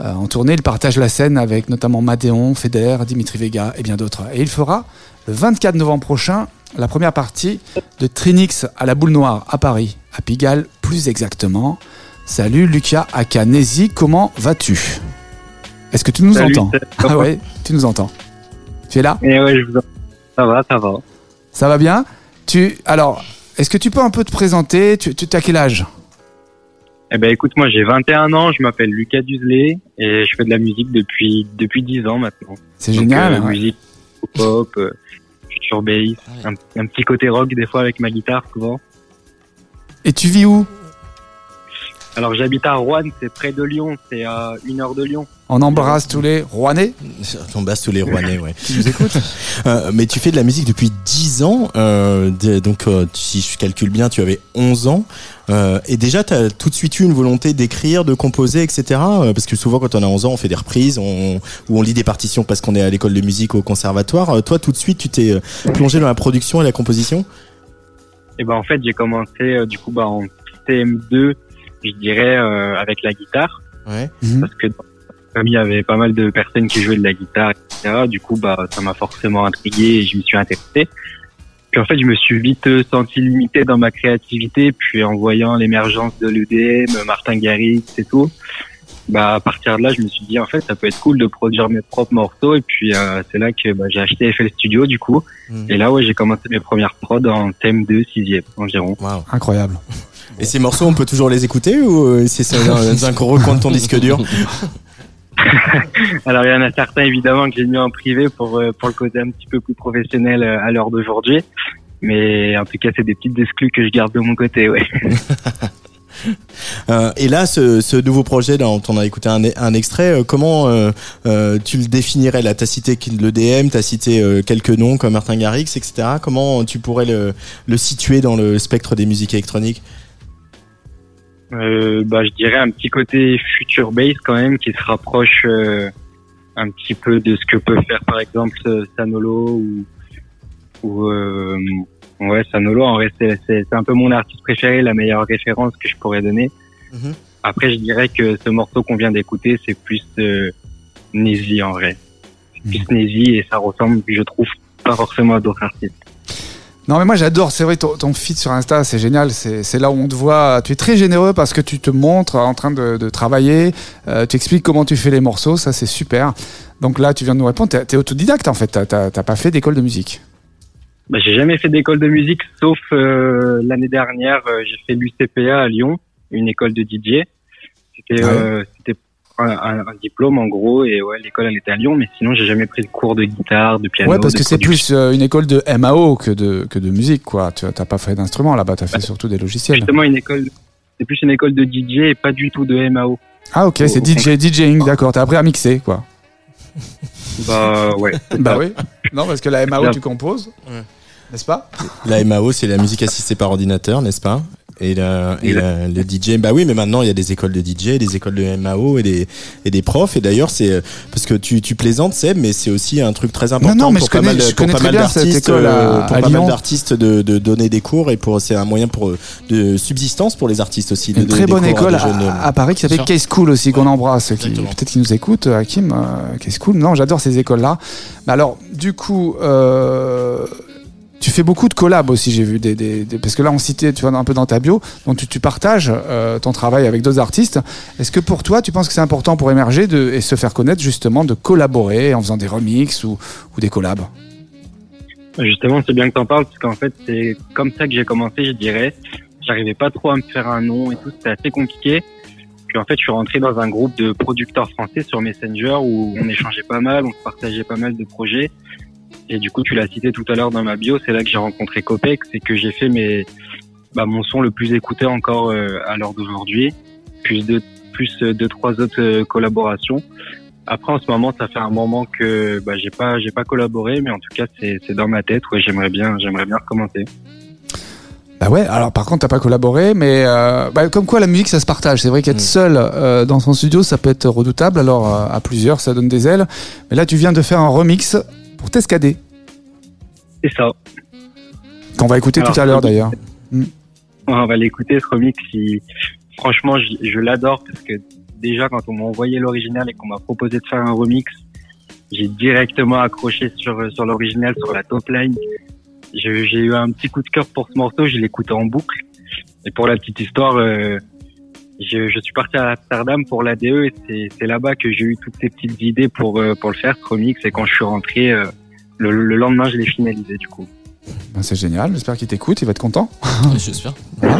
S1: Euh, en tournée, il partage la scène avec notamment Madeon, Feder, Dimitri Vega et bien d'autres. Et il fera le 24 novembre prochain la première partie de Trinix à la boule noire à Paris, à Pigalle plus exactement. Salut Lucas Akanesi, comment vas-tu? Est-ce que tu nous
S6: Salut,
S1: entends? Ah ouais, tu nous entends. Tu es là?
S6: Et ouais, je vous en- Ça va, ça va.
S1: Ça va bien? Tu alors, est-ce que tu peux un peu te présenter? Tu, tu as quel âge?
S6: Eh ben, écoute, moi, j'ai 21 ans, je m'appelle Lucas Dusley et je fais de la musique depuis, depuis 10 ans maintenant.
S1: C'est génial.
S6: euh,
S1: ouais.
S6: Musique pop, future bass, un, un petit côté rock des fois avec ma guitare souvent.
S1: Et tu vis où?
S6: Alors, j'habite à Rouen, c'est près de Lyon, c'est à une heure de Lyon.
S1: On embrasse tous les Rouennais
S2: On basse tous les Rouennais, ouais.
S1: qui nous écoutent.
S2: Euh, mais tu fais de la musique depuis 10 ans, euh, de- donc euh, si je calcule bien, tu avais 11 ans. Euh, et déjà, tu as tout de suite eu une volonté d'écrire, de composer, etc. Euh, Parce que souvent, quand on a 11 ans, on fait des reprises, on, ou on lit des partitions parce qu'on est à l'école de musique au conservatoire. Euh, toi, tout de suite, tu t'es euh, plongé dans la production et la composition?
S6: Et ben, en fait, j'ai commencé, euh, du coup, bah, en CM2, je dirais, euh, avec la guitare.
S2: Ouais.
S1: Mhm.
S6: parce que dans ma famille, il y avait pas mal de personnes qui jouaient de la guitare, etc. Du coup, bah, ça m'a forcément intrigué et je me suis intéressé. Puis en fait, je me suis vite euh, senti limité dans ma créativité. Puis en voyant l'émergence de l'EDM, Martin Garrix et tout, bah à partir de là, je me suis dit en fait, ça peut être cool de produire mes propres morceaux. Et puis euh, c'est là que bah, j'ai acheté FL Studio du coup.
S2: Mhm.
S6: Et là, ouais, j'ai commencé mes premières prods en TM2, 6e environ.
S2: Waouh.
S1: Incroyable.
S2: Et ces morceaux, on peut toujours les écouter ou euh, c'est ça dans, un recoin de ton disque dur
S6: Alors il y en a certains évidemment que j'ai mis en privé pour euh, pour le côté un petit peu plus professionnel euh, à l'heure d'aujourd'hui. Mais en tout cas, c'est des petites exclus que je garde de mon côté, ouais.
S2: Euh, et là, ce, ce nouveau projet dont on a écouté un, un extrait, comment euh, euh, tu le définirais Là, t'as cité le DM, t'as cité euh, quelques noms comme Martin Garrix, etc. Comment tu pourrais le, le situer dans le spectre des musiques électroniques?
S6: Euh, bah, je dirais un petit côté future bass quand même qui se rapproche euh, un petit peu de ce que peut faire par exemple Sanolo ou, ou euh, ouais Sanolo. En vrai c'est un peu mon artiste préféré la meilleure référence que je pourrais donner.
S2: Mhm.
S6: après je dirais que ce morceau qu'on vient d'écouter c'est plus euh, Nézi en vrai. C'est plus Nézi et ça ressemble je trouve pas forcément à d'autres artistes
S1: Non, mais moi j'adore, c'est vrai, ton, ton feed sur Insta, c'est génial. C'est là où on te voit. Tu es très généreux parce que tu te montres en train de, de travailler. euh, tu expliques comment tu fais les morceaux, ça c'est super. Donc là, tu viens de nous répondre. T'es es autodidacte en fait. T'as pas fait d'école de musique.
S6: Bah, j'ai jamais fait d'école de musique, sauf euh, l'année dernière, euh, j'ai fait l'UCPA à Lyon, une école de DJ. C'était
S1: Ah ouais.
S6: euh, c'était un, un- diplôme en gros, et ouais, l'école elle était à Lyon, mais sinon j'ai jamais pris de cours de guitare, de piano.
S1: ouais, parce que c'est plus euh, une école de MAO que de, que de musique, quoi. Tu t'as pas fait d'instrument là-bas, t'as fait surtout des logiciels.
S6: justement une école. C'est plus une école de DJ et pas du tout de MAO.
S1: Ah, ok, c'est DJ, DJing, d'accord. T'as appris à mixer, quoi.
S6: Bah ouais.
S1: Bah oui. Non, parce que la MAO, tu composes,
S2: Ouais.
S1: n'est-ce pas?
S2: La MAO, c'est la musique assistée par ordinateur, n'est-ce pas? Et, la, et la- le DJ, bah oui, mais maintenant il y a des écoles de DJ, des écoles de MAO et des, et des profs. Et d'ailleurs, c'est euh, parce que tu, tu plaisantes, Seb, mais c'est aussi un truc très important
S1: non, mais
S2: pour
S1: je
S2: pas
S1: connais-
S2: mal,
S1: je
S2: pour pas mal d'artistes, euh, pour
S1: à
S2: pas mal d'artistes de, de donner des cours et pour c'est un moyen pour de subsistance pour les artistes aussi. de
S1: Une très bonne école à,
S2: jeunes,
S1: à Paris qui s'appelle Case School aussi, qu'on
S2: Ouais,
S1: embrasse. Peut-être qu'ils nous écoutent, Hakim. Euh, Case School. Non, j'adore ces écoles-là. Mais alors, du coup, euh, tu fais beaucoup de collabs aussi, j'ai vu. Des, des- des- parce que là, on citait, tu vois, un peu dans ta bio, donc tu, tu partages euh, ton travail avec d'autres artistes. Est-ce que pour toi, tu penses que c'est important pour émerger de, et se faire connaître, justement, de collaborer en faisant des remixes ou, ou des collabs?
S6: Justement, c'est bien que t'en parles parce qu'en fait, c'est comme ça que j'ai commencé, je dirais. J'arrivais pas trop à me faire un nom et tout, c'était assez compliqué. Puis en fait, je suis rentré dans un groupe de producteurs français sur Messenger où on échangeait pas mal, on partageait pas mal de projets. Et du coup, tu l'as cité tout à l'heure dans ma bio, c'est là que j'ai rencontré Copex et que j'ai fait mes, bah, mon son le plus écouté encore euh, à l'heure d'aujourd'hui, plus de plus euh, deux trois autres euh, collaborations. Après, en ce moment, ça fait un moment que bah, j'ai pas j'ai pas collaboré, mais en tout cas, c'est c'est dans ma tête. Ouais, j'aimerais bien j'aimerais bien recommencer.
S1: Bah ouais, alors par contre, t'as pas collaboré, mais euh, bah, comme quoi la musique, ça se partage. C'est vrai qu'être
S2: Mm.
S1: seul euh, dans son studio, ça peut être redoutable. Alors euh, à plusieurs, ça donne des ailes. Mais là, tu viens de faire un remix pour Tescadé,
S6: C'est ça.
S1: qu'on va écouter
S6: Alors,
S1: tout à l'heure d'ailleurs.
S6: On va l'écouter ce remix. il- Franchement, je, je l'adore parce que déjà quand on m'a envoyé l'original et qu'on m'a proposé de faire un remix, j'ai directement accroché sur sur l'original, sur la top line. J'ai eu un petit coup de cœur pour ce morceau. Je l'écoutais en boucle. Et pour la petite histoire, euh, je, je suis parti à Amsterdam pour l'ADE et c'est c'est là-bas que j'ai eu toutes ces petites idées pour euh, pour le faire ce remix. Et quand je suis rentré, euh, le, le lendemain, je l'ai finalisé du coup.
S1: Ben, c'est génial. J'espère qu'il t'écoute. Il va être content.
S7: J'espère.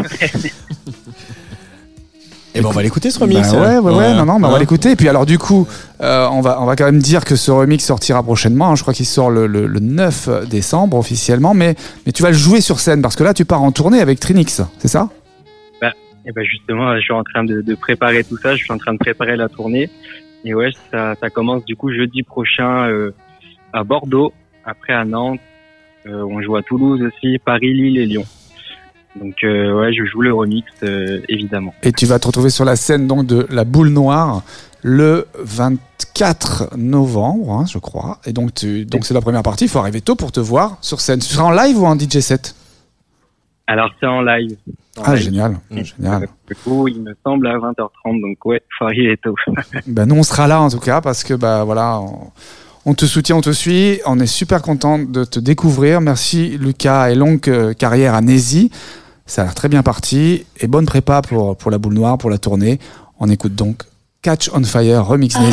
S2: Et ben on va l'écouter ce remix.
S1: Bah ouais, ouais, ouais, non, non, mais on va l'écouter. Et puis alors, du coup, euh, on, va, on va quand même dire que ce remix sortira prochainement. hein. Je crois qu'il sort le, le, le 9 décembre officiellement. Mais, mais tu vas le jouer sur scène parce que là, tu pars en tournée avec Trinix, c'est ça?
S6: Et ben justement, je suis en train de, de préparer tout ça. Je suis en train de préparer la tournée. Et ouais, ça, ça commence du coup jeudi prochain euh, à Bordeaux, après à Nantes. Euh, on joue à Toulouse aussi, Paris, Lille et Lyon. Donc euh, ouais, je joue le remix évidemment.
S1: Et tu vas te retrouver sur la scène donc de la Boule Noire le 24 novembre, hein, je crois. Et donc, tu, donc c'est la première partie. Il faut arriver tôt pour te voir sur scène. Tu seras en live ou en DJ set?
S6: Alors c'est en live. En
S1: Ah,
S6: live.
S1: génial,
S2: Mm.
S1: génial.
S6: Du coup, il me semble à 20h30. Donc ouais, faut arriver tôt.
S1: Ben, nous, on sera là en tout cas parce que bah voilà, on, on te soutient, on te suit. On est super content de te découvrir. Merci Lucas et longue euh, carrière à Nézy. Ça a l'air très bien parti et bonne prépa pour, pour la boule noire, pour la tournée. On écoute donc Catch on Fire Remix
S8: I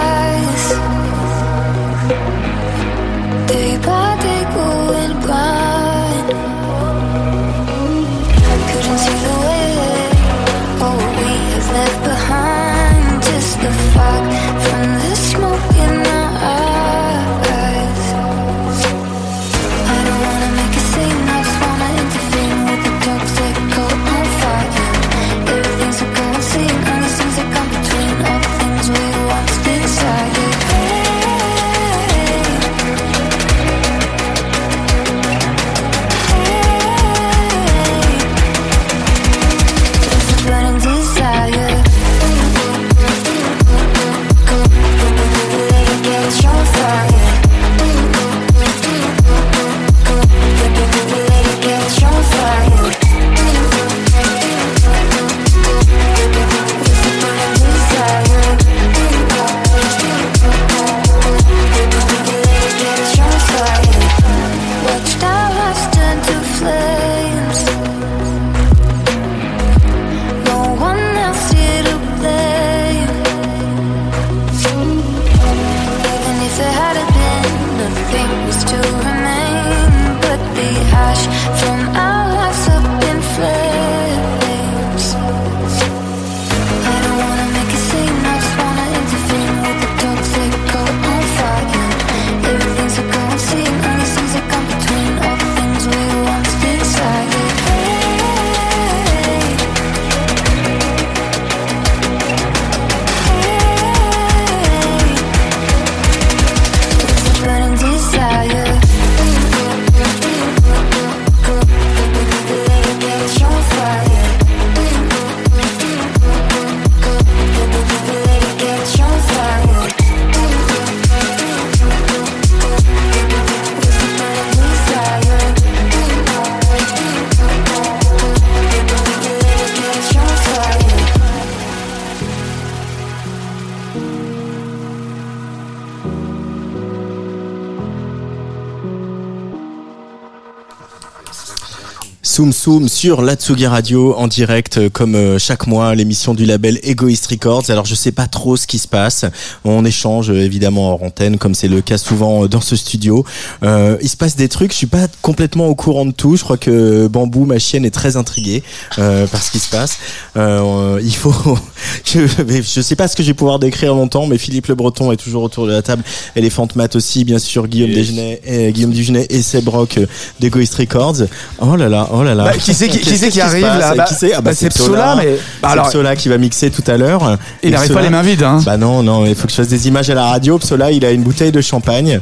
S2: Soum sur la Tsugi Radio en direct euh, comme euh, chaque mois l'émission du label Egoist Records. Alors je sais pas trop ce qui se passe. On échange euh, évidemment en antenne comme c'est le cas souvent dans ce studio. Euh, il se passe des trucs, je suis pas complètement au courant de tout. Je crois que Bambou, ma chienne, est très intriguée euh, par ce qui se passe. Euh, il faut, je, je sais pas ce que je vais pouvoir décrire longtemps, mais Philippe Le Breton est toujours autour de la table. Elephant Matt aussi, bien sûr, Guillaume. Desgenais, et Guillaume Dugenet et Seb Rock euh, d'Egoist Records. Oh là là, oh là là.
S1: Bah, qui c'est qui, arrive là Bah,
S2: Qui c'est Ah bah,
S1: bah, c'est Psola, mais
S2: c'est
S1: alors,
S2: Psola qui va mixer tout à l'heure.
S1: il n'arrive pas les mains vides. Hein.
S2: Bah non, non, il faut que je fasse des images à la radio. Psola, il a une bouteille de champagne.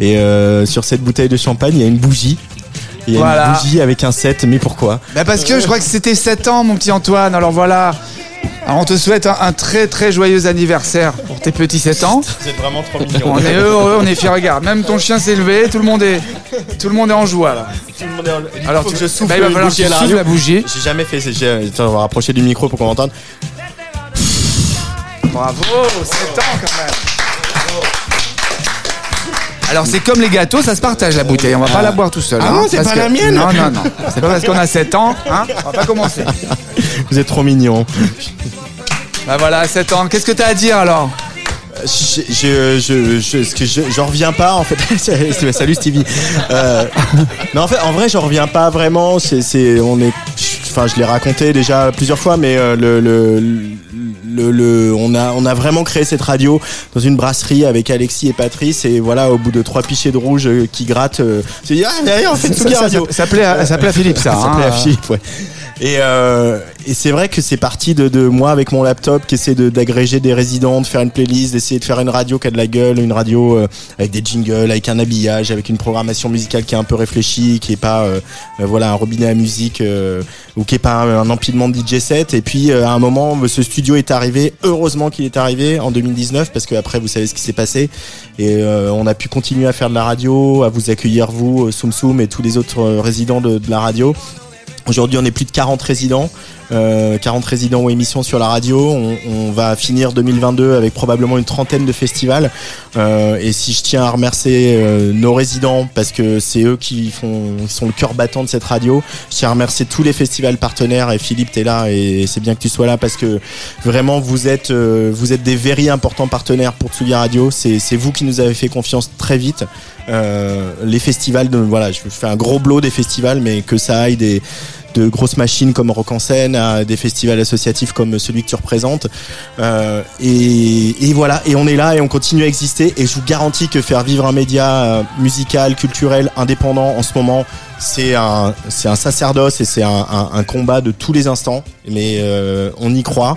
S2: Et euh, sur cette bouteille de champagne, il y a une bougie. Il y a
S1: Voilà.
S2: une bougie avec un 7, mais pourquoi
S1: Bah parce que je crois que c'était 7 ans, mon petit Antoine. Alors voilà. Alors on te souhaite un, un très très joyeux anniversaire pour tes petits 7 ans.
S2: C'est vraiment trop mignon.
S1: On est heureux, on est fiers. Regarde, même ton chien s'est levé, tout le monde est, tout le monde est en joie là. Alors
S2: faut
S1: tu-
S2: que je souffle
S1: bah, il va falloir que tu
S2: à la
S1: souffles
S2: radio.
S1: la bougie.
S2: J'ai jamais fait. j'ai- rapprocher du micro pour qu'on entende.
S1: Bravo, 7 ans quand même. Alors c'est comme les gâteaux, ça se partage la bouteille. On va pas la boire tout seul.
S2: Ah
S1: hein,
S2: non, c'est
S1: parce
S2: pas
S1: que-
S2: la mienne.
S1: Non non non. C'est pas parce qu'on a 7 ans, hein. On va pas commencer.
S2: Vous êtes trop mignon.
S1: Bah voilà, 7 ans. Qu'est-ce que t'as à dire alors?
S2: Je, je, je, je, ce que je, j'en reviens pas en fait. C'est- Salut Stevie. Euh, non en fait, en vrai, j'en reviens pas vraiment. C'est, c'est, on est, enfin, je l'ai raconté déjà plusieurs fois, mais euh, le, le, le, le- on a, on a vraiment créé cette radio dans une brasserie avec Alexis et Patrice. Et voilà, au bout de trois pichets de rouge euh, qui grattent, euh, c'est dit, ah, derrière, on fait une
S1: Ça,
S2: Tsugi
S1: ça,
S2: radio.
S1: ça s'appelait ça s'appelait à Philippe ça.
S2: Ça
S1: hein.
S2: à Philippe, ouais. Et, euh, et c'est vrai que c'est parti de, de moi avec mon laptop qui essaie d'agréger des résidents, de faire une playlist, d'essayer de faire une radio qui a de la gueule, une radio euh, avec des jingles, avec un habillage, avec une programmation musicale qui est un peu réfléchie, qui est pas euh, euh, voilà un robinet à musique euh, ou qui est pas un, empilement de DJ set. Et puis euh, à un moment, ce studio est arrivé. Heureusement qu'il est arrivé en 2019 parce que après vous savez ce qui s'est passé et on a pu continuer à faire de la radio, à vous accueillir vous, Soum Soum et tous les autres résidents de, de la radio. Aujourd'hui, on est plus de 40 résidents, euh, 40 résidents ou émissions sur la radio. On, on va finir 2022 avec probablement une trentaine de festivals. Euh, et si je tiens à remercier euh, nos résidents parce que c'est eux qui font, qui sont le cœur battant de cette radio. Je tiens à remercier tous les festivals partenaires. Et Philippe, t'es là et c'est bien que tu sois là parce que vraiment vous êtes, euh, vous êtes des very importants partenaires pour Tsugi Radio. C'est, vous qui nous avez fait confiance très vite. Euh, les festivals, de, voilà, je fais un gros blow des festivals, mais que ça aille des de grosses machines comme Rock en scène des festivals associatifs comme celui que tu représentes. Euh, et, voilà et on est là et on continue à exister. Et je vous garantis que faire vivre un média euh, musical culturel indépendant en ce moment c'est un c'est un sacerdoce et c'est un, combat de tous les instants. Mais euh, on y croit.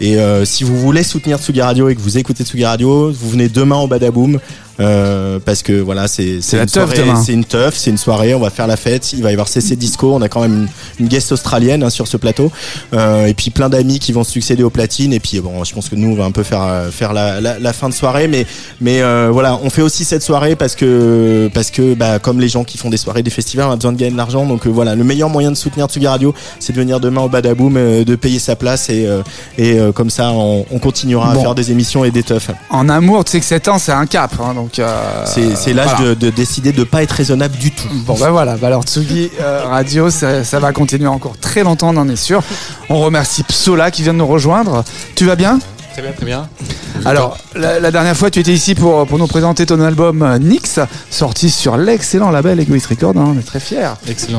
S2: Et si vous voulez soutenir Tsugi Radio et que vous écoutez Tsugi Radio vous venez demain au Badaboom euh, parce que voilà c'est une
S1: teuf
S2: soirée- c'est une teuf c'est une soirée on va faire la fête il va y avoir CC Disco on a quand même une, une guest australienne hein, sur ce plateau euh, et puis plein d'amis qui vont succéder aux platines et puis bon je pense que nous on va un peu faire euh, faire la, la, la fin de soirée mais mais euh, voilà on fait aussi cette soirée parce que parce que bah, comme les gens qui font des soirées des festivals on a besoin de gagner de l'argent donc euh, voilà le meilleur moyen de soutenir Tsugi Radio c'est de venir demain au Badaboom de payer sa place et euh, et comme ça on, on continuera
S1: Bon.
S2: à faire des émissions et des teufs
S1: En amour, tu sais que 7 ans, c'est un cap. hein, donc, euh,
S2: c'est l'âge
S1: voilà.
S2: de, de décider de pas être raisonnable du tout
S1: Bon bah voilà, bah alors Tsugi euh, Radio, ça, ça va continuer encore très longtemps, on en est sûr. On remercie Psola qui vient de nous rejoindre. Tu vas bien?
S7: Très bien, très bien.
S1: Alors, la, la dernière fois, tu étais ici pour, pour nous présenter ton album euh, Nix, sorti sur l'excellent label Egoist Record, hein, on est très fiers.
S7: Excellent.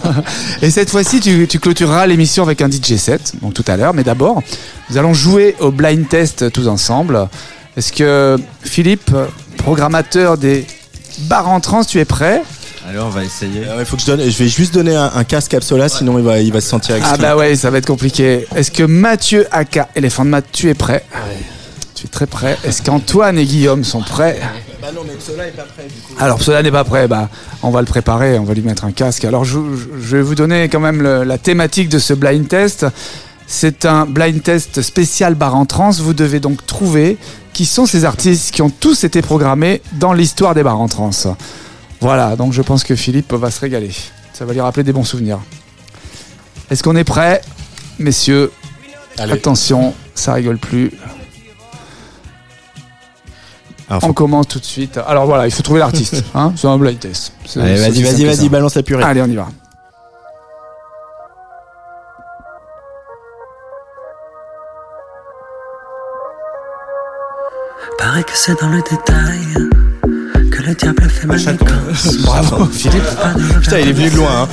S1: Et cette fois-ci, tu, tu clôtureras l'émission avec un DJ set, donc tout à l'heure. Mais d'abord, nous allons jouer au blind test tous ensemble. Est-ce que Philippe, programmateur des bars en trans, tu es prêt
S5: Alors, on va essayer.
S2: Euh, il faut que je donne je vais juste donner un, un casque à Psola sinon il va il va se sentir
S1: Ah
S2: exclu.
S1: bah ouais, ça va être compliqué. Est-ce que Mathieu, aka éléphant de Math, tu es prêt Tu es très prêt. Est-ce qu'Antoine et Guillaume sont prêts
S2: Bah non, mais Psola est pas prêt du coup.
S1: Alors cela n'est pas prêt, bah, on va le préparer, on va lui mettre un casque. Alors je, je- je vais vous donner quand même le- la thématique de ce blind test. C'est un blind test spécial bar en trans. Vous devez donc trouver qui sont ces artistes qui ont tous été programmés dans l'histoire des bars en trans. Voilà, donc je pense que Philippe va se régaler. Ça va lui rappeler des bons souvenirs. Est-ce qu'on est prêt, messieurs? Attention, ça rigole plus.
S2: Alors, faut-
S1: On commence tout de suite. Alors voilà, il faut trouver l'artiste. Hein C'est un blind test.
S2: Allez, vas-y, vas-y, vas-y, balance la purée.
S1: Allez, on y va.
S8: Paraît que c'est dans le détail que le diable fait manigance.
S1: Bravo, Philippe.
S2: Putain, il est venu de loin. Hein.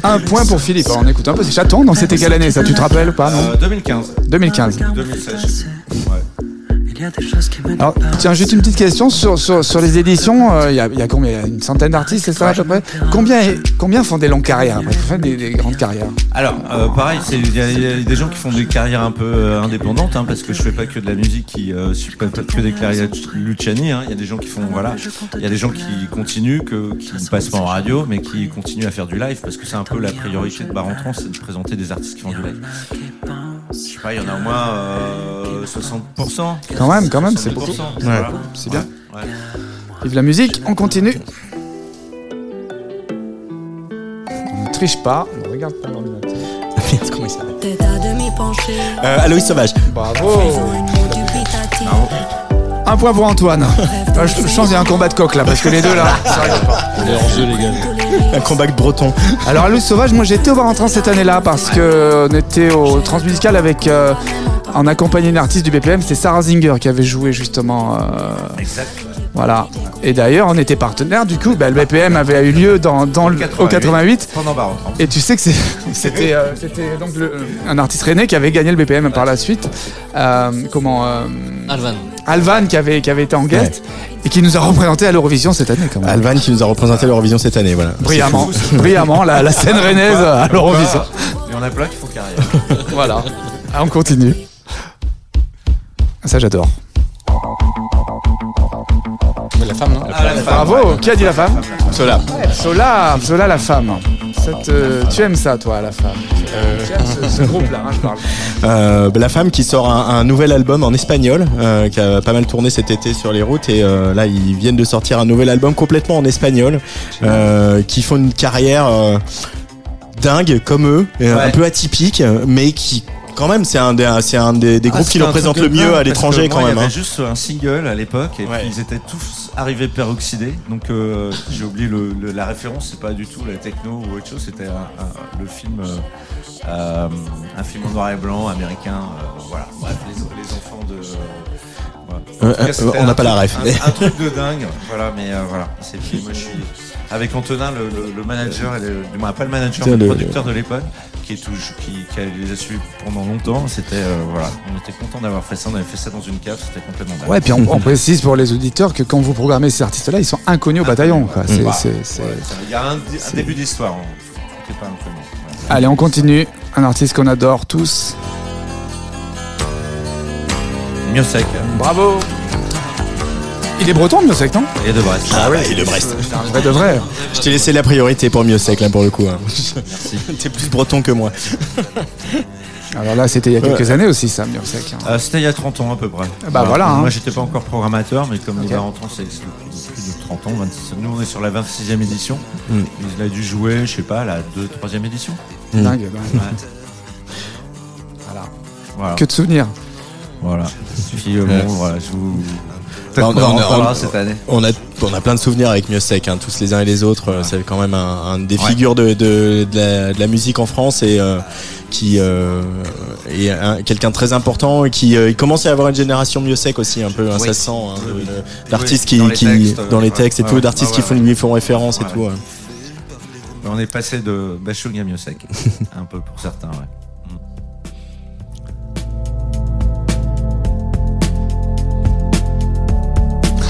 S8: Dans
S1: Un point pour. Philippe. Alors, on écoute un peu. C'est chaton. Non, c'était quelle année ça Tu te rappelles ou pas non
S5: Euh, 2015.
S1: 2015.
S5: 2016. Ouais.
S8: Il y a des choses qui me
S1: Alors, tiens, juste une petite question sur, sur, sur les éditions. euh, Il y, y a combien Il y a Une centaine d'artistes, c'est ça à peu près combien, combien font des longues carrières après des, des grandes carrières
S5: Alors, euh, pareil, c'est- il y, a- il y a des gens qui font des carrières un peu euh, indépendantes, hein, parce que je fais pas que de la musique, qui euh, je fais pas que des carrières Luciani. hein. Il y a des gens qui font, voilà, il y a des gens qui continuent, que, qui ne passent pas en radio, mais qui continuent à faire du live, parce que c'est un peu la priorité de Bar en c'est de présenter des artistes qui font du live. Je sais pas, il y en a au moins euh, 60%.
S1: Quand même, quand même, c'est
S5: 70%,
S1: beaucoup.
S5: voilà.
S1: c'est bien.
S5: Ouais.
S1: Vive la musique, on continue. On ne triche pas, on ne regarde pas l'ordinateur.
S2: Merde, comment il s'appelle? Euh, Aloïs Sauvage.
S1: Bravo
S7: dubitative.
S1: Un point pour Antoine. Ah, je, je pense qu'il y a un combat de coq là, parce que les deux là, ça rigole pas.
S4: On est hors jeu, les gars.
S2: Un combat breton.
S1: Alors à Louis Sauvage, moi j'étais au bar en trans cette année-là parce que on était au transmusical avec euh, en accompagné une artiste du BPM, c'est Sarah Zinger qui avait joué justement. euh, voilà. Et d'ailleurs, on était partenaires. Du coup, bah, le BPM avait eu lieu dans, dans le, au 88.
S5: Pendant Bar en Trans.
S1: Et tu sais que c'est- c'était euh, c'était donc le- un artiste rennais qui avait gagné le BPM par la suite. Euh, comment euh,
S9: Alvan.
S1: Alvan qui avait qui avait été en guest et qui nous a représenté à l'Eurovision cette année quand même.
S2: Alvan qui nous a représenté l'Eurovision cette année, voilà.
S1: Brillamment, brillamment la, la scène rennaise à l'Eurovision.
S5: Il y en a plein qui font carrière.
S1: Voilà. Ah, on continue. Ça j'adore.
S9: La femme, non
S5: Ah, la femme,
S1: Bravo.
S5: ouais.
S1: Qui a dit la femme
S2: Cela.
S1: Sola, Sola la femme. Tu aimes ça toi la femme Tu aimes ce, ce groupe là, je parle.
S2: Euh, bah, la femme qui sort un, un nouvel album en espagnol, euh, qui a pas mal tourné cet été sur les routes, et euh, là ils viennent de sortir un nouvel album complètement en espagnol, euh, qui font une carrière euh, dingue comme eux, un peu atypique, mais qui quand même c'est un des, c'est un des, des
S5: Ah,
S2: groupes qui le
S5: truc
S2: le mieux à l'étranger quand
S5: moi,
S2: même.
S5: Il y
S2: hein.
S5: avait juste un single à l'époque et
S2: Ouais.
S5: puis ils étaient tous arrivés peroxydés. Donc euh, j'ai oublié le, le- la référence, c'est pas du tout la techno ou autre chose, c'était un- un- le film, euh, euh, un film en noir et blanc américain. euh, voilà, bref, les, les enfants de.
S2: Euh,
S5: cas,
S2: on n'a pas la ref.
S5: Un, un truc de dingue, voilà, mais euh, voilà, c'est moi je suis avec Antonin, le, le- le manager, et le, du moins pas le manager, mais le- producteur de l'époque, qui est toujours, qui, qui a- les a suivis pendant longtemps. C'était euh, voilà, on était content d'avoir fait ça. On avait fait ça dans une cave, c'était complètement dingue.
S1: Ouais, puis on, on précise pour les auditeurs que quand vous programmez ces artistes-là, ils sont inconnus au bataillon. quoi. C'est-
S5: Bah, Il y a un, un début d'histoire. hein. Pas inconnu. Voilà.
S1: Allez, on continue. Un artiste qu'on adore tous.
S5: Mieux sec.
S1: Bravo. Il est breton, Miosek, non
S5: Et de Brest.
S2: Ah ouais, et de Brest.
S1: C'est un vrai de vrai.
S2: Je t'ai laissé la priorité pour mieux sec là pour le coup. Hein. T'es plus breton que moi.
S1: Alors là, c'était il y a quelques années aussi, ça, Miosek. hein.
S5: Euh, C'était il y a 30 ans à peu près.
S1: Bah voilà, hein.
S5: Moi j'étais pas encore programmateur, mais comme
S1: Ok.
S5: il va rentrer, c'est plus de 30 ans. 26. Nous on est sur la 26e édition.
S2: Mm.
S5: Il a dû jouer, je sais pas, la 2 3e édition.
S2: Mm.
S1: Dingue. dingue.
S5: Ouais.
S1: Voilà.
S5: Voilà.
S1: Que de souvenirs.
S5: Voilà. Euh, bon, voilà, je vous. Peut-être
S2: on-
S5: qu'on en
S2: on-
S5: reparlera
S2: on-
S5: cette année.
S2: On a, on a plein de souvenirs avec Mieux Sec, hein, tous les uns et les autres. Euh, C'est quand même un, un des
S5: Ouais.
S2: figures de, de, de la, de la musique en France et euh, qui euh, est un- quelqu'un de très important et qui euh, il commence à y avoir une génération Mieux Sec aussi un peu. ça se sent hein,
S5: Oui,
S2: d'artistes
S5: Oui,
S2: qui,
S5: dans les
S2: qui
S5: textes,
S2: dans les
S5: ouais.
S2: textes et tout, d'artistes qui font, lui font référence et tout.
S5: On est passé de Bachung à mieux sec. un peu pour certains, ouais.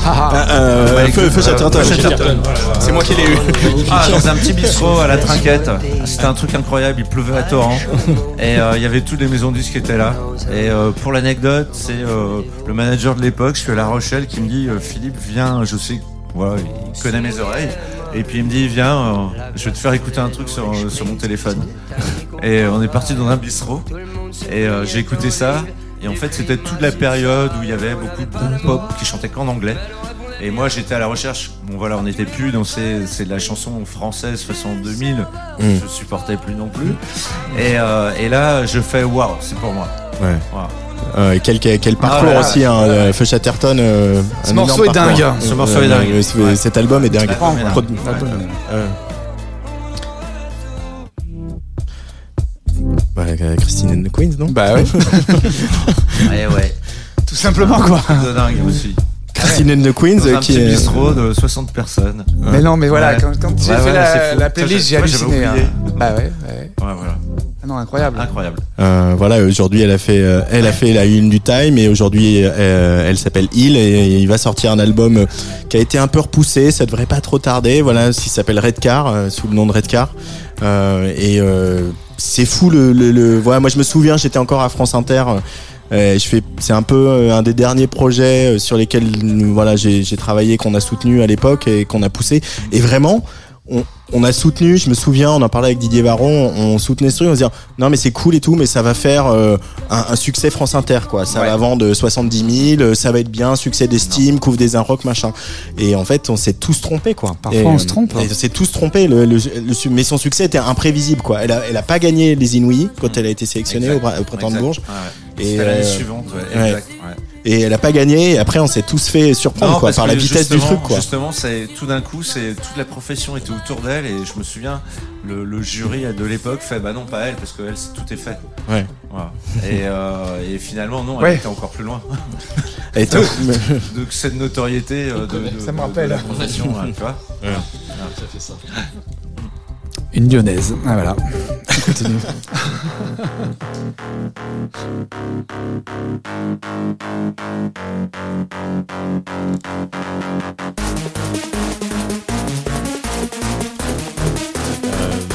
S2: Euh,
S5: Ouais,
S2: feu,
S5: écoute,
S2: feu Chatterton.
S5: Feu Chatterton.
S2: C'est moi qui l'ai eu.
S5: Ah, dans un petit bistrot à la trinquette. C'était un truc incroyable, il pleuvait à torrent. Et euh, il y avait toutes les maisons disques qui étaient là. Et euh, pour l'anecdote, c'est euh, le manager de l'époque, je suis à La Rochelle, qui me dit euh, Philippe, viens, je sais, voilà, il connaît mes oreilles. Et puis il me dit Viens, euh, je vais te faire écouter un truc sur, sur mon téléphone. Et euh, on est parti dans un bistrot. Et euh, j'ai écouté ça. Et en fait, c'était toute la période où il y avait beaucoup de groupes pop qui chantaient qu'en anglais. Et moi, j'étais à la recherche. Bon, voilà, on n'était plus dans ces, c'est de la chanson française façon 2000. Je supportais plus non plus. Et, euh, et là, je fais waouh, c'est pour moi.
S2: Ouais. Euh, quel, quel, quel parcours
S5: Ah, voilà.
S2: aussi, hein, euh, Feu Chatterton. euh,
S1: Ce morceau est dingue.
S2: parcours.
S5: Ce morceau est dingue.
S2: Ce-. Cet album dingue.
S5: Est dingue.
S2: Euh, Christine and the Queens, non
S1: Bah ouais.
S5: Ouais, ouais.
S1: Tout simplement, quoi.
S5: De dingue aussi.
S2: Christine and the Queens
S5: Dans un
S2: qui
S5: petit
S2: est.
S5: bistrot de 60 personnes.
S1: Mais non, mais voilà,
S5: Ouais.
S1: quand, quand j'ai
S5: Ouais,
S1: fait
S5: ouais,
S1: la, la playlist, j'ai
S5: j'ai-
S1: halluciné. hein.
S5: oublié.
S1: Bah ouais, ouais.
S5: Ouais, voilà.
S1: Ah non, incroyable.
S5: Incroyable.
S2: Euh, voilà, aujourd'hui elle a fait, euh, elle a fait la une du Time et aujourd'hui euh, elle s'appelle Hill et il va sortir un album qui a été un peu repoussé, ça devrait pas trop tarder. Voilà, qui s'appelle Red Car euh, sous le nom de Red Car Euh, et euh, c'est fou le, le, voilà, moi je me souviens, j'étais encore à France Inter. euh, je fais, c'est un peu euh, un des derniers projets euh, sur lesquels voilà j'ai j'ai travaillé, qu'on a soutenu à l'époque et qu'on a poussé. Et vraiment, on, on a soutenu, je me souviens, on en parlait avec Didier Varron, on soutenait ce truc, on se disait non mais c'est cool et tout, mais ça va faire euh, un, un succès France Inter quoi. Ça
S5: Ouais.
S2: va vendre 70 000, euh, ça va être bien, succès d'estime, couvre des rock machin. Et en fait, on s'est tous trompés quoi.
S1: Parfois,
S2: Et,
S1: on
S2: euh,
S1: se trompe, hein.
S2: et On s'est tous trompés. Le, le- le su- mais son succès était imprévisible quoi. Elle a, elle a pas gagné les Inouïs quand elle a été sélectionnée au, bra- au printemps de
S5: Exact.
S2: Bourges.
S5: Ouais, ouais.
S2: Et,
S5: l'année
S2: euh,
S5: suivante, ouais,
S2: ouais.
S5: exact, ouais.
S2: Et elle a pas gagné. Et après, on s'est tous fait surprendre
S5: Non,
S2: quoi
S5: parce
S2: par la vitesse du truc quoi.
S5: Justement, c'est tout d'un coup, c'est toute la profession était autour d'elle et je me souviens, le, le jury de l'époque fait bah non pas elle parce que elle c'est- tout est fait.
S2: Ouais.
S5: Voilà. Et, euh, et finalement non,
S1: Ouais.
S5: elle était encore plus loin.
S2: Elle était-
S5: Donc cette notoriété euh, de, de-
S1: Ça me rappelle.
S5: de la profession, hein, tu vois.
S1: Une lyonnaise. Ah voilà. On continue.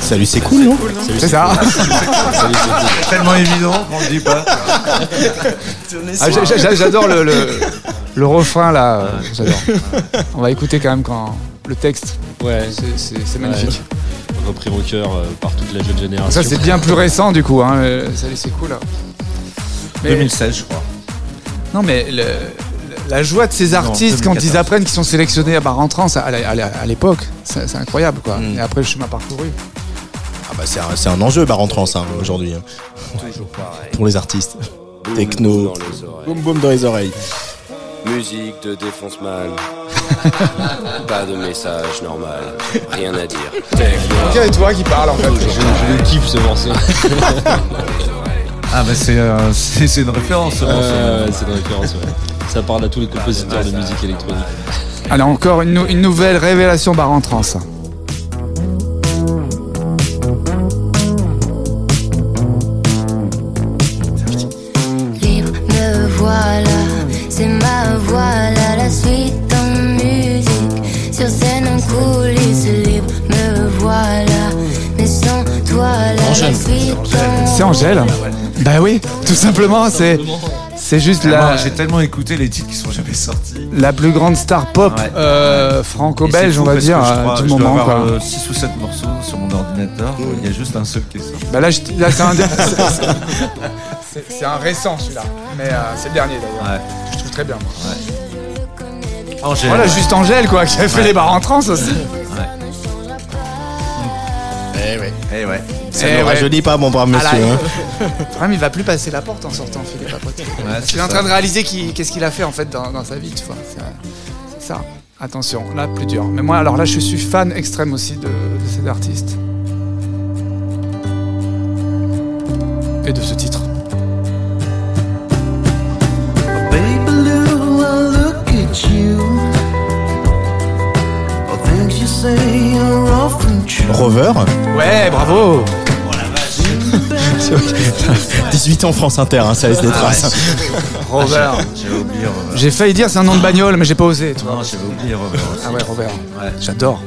S2: Salut, c'est cool non
S1: C'est ça.
S5: C'est tellement évident qu'on le dit pas.
S1: Ah, j'a- j'a- J'adore le, le, le refrain là. euh, J'adore. On va écouter quand même quand le texte.
S4: Ouais,
S1: c'est magnifique.
S4: Repris au cœur euh, par toute la jeune génération.
S1: Ça, c'est bien plus récent du coup. Hein. euh, Salut, c'est cool. là. Mais-
S5: 2016 je crois.
S1: Non, mais le- la joie de ces artistes quand ils
S5: 2014.
S1: apprennent qu'ils sont sélectionnés à Barentrance à, la- à l'époque, c'est incroyable quoi.
S2: Mm.
S1: Et après le chemin parcouru.
S2: Ah bah c'est un, enjeu bar en trans hein, aujourd'hui hein,
S9: Toujours pareil.
S2: pour les artistes.
S9: Boum
S2: Techno. Boum boum dans les oreilles.
S9: Musique de défonce mal. Pas de message normal. Rien à dire. Techno.
S1: C'est toi qui parle en fait.
S4: Je le kiffe ce morceau.
S5: Ah bah c'est euh, c'est c'est une référence. ce morceau.
S4: Euh, c'est une référence, ouais. Ça parle à tous les compositeurs de musique électronique.
S1: Alors encore une, nou- une nouvelle révélation Barentrance.
S7: Libre, C'est
S1: Angèle. Bah oui, tout simplement, c'est c'est juste
S5: Tellement-
S1: la,
S5: J'ai tellement écouté les titres qui sont jamais sortis.
S1: la plus grande star pop
S5: Ouais.
S1: euh, franco-belge, on va dire, euh,
S5: crois-
S1: du
S5: je dois
S1: moment.
S5: avoir,
S1: quoi.
S5: euh, 6 ou 7 morceaux sur mon ordinateur. Il y a juste un seul qui est sorti.
S1: Bah là, je- là, c'est un, c'est- un récent celui-là, mais euh, c'est le dernier d'ailleurs.
S5: Ouais.
S1: Je trouve très bien. moi.
S5: Angèle.
S1: Voilà, juste Angèle quoi, qui a fait les bars en trans aussi.
S2: Eh ouais.
S5: Eh ouais.
S2: Ça
S1: Eh
S2: ne
S1: ouais.
S2: rajeunit pas mon brave
S1: Ah
S2: monsieur. hein.
S1: Le problème, il va plus passer la porte en sortant, Philippe Apote. Il est en train de réaliser qu'est-ce qu'il a fait en fait dans, dans sa vie, tu vois. C'est ça. Attention, là, plus dur. Mais moi, alors là, je suis fan extrême aussi de, de cet artiste. Et de ce titre.
S2: Rover.
S1: Ouais, bravo
S2: 18 ans France Inter, hein, ça laisse des traces.
S1: Robert.
S5: J'avais oublié Robert.
S1: J'ai failli dire c'est un nom de bagnole, mais j'ai pas osé, tu vois.
S5: Non, j'avais oublié Robert aussi.
S1: Ah ouais, Robert.
S5: Ouais.
S1: J'adore.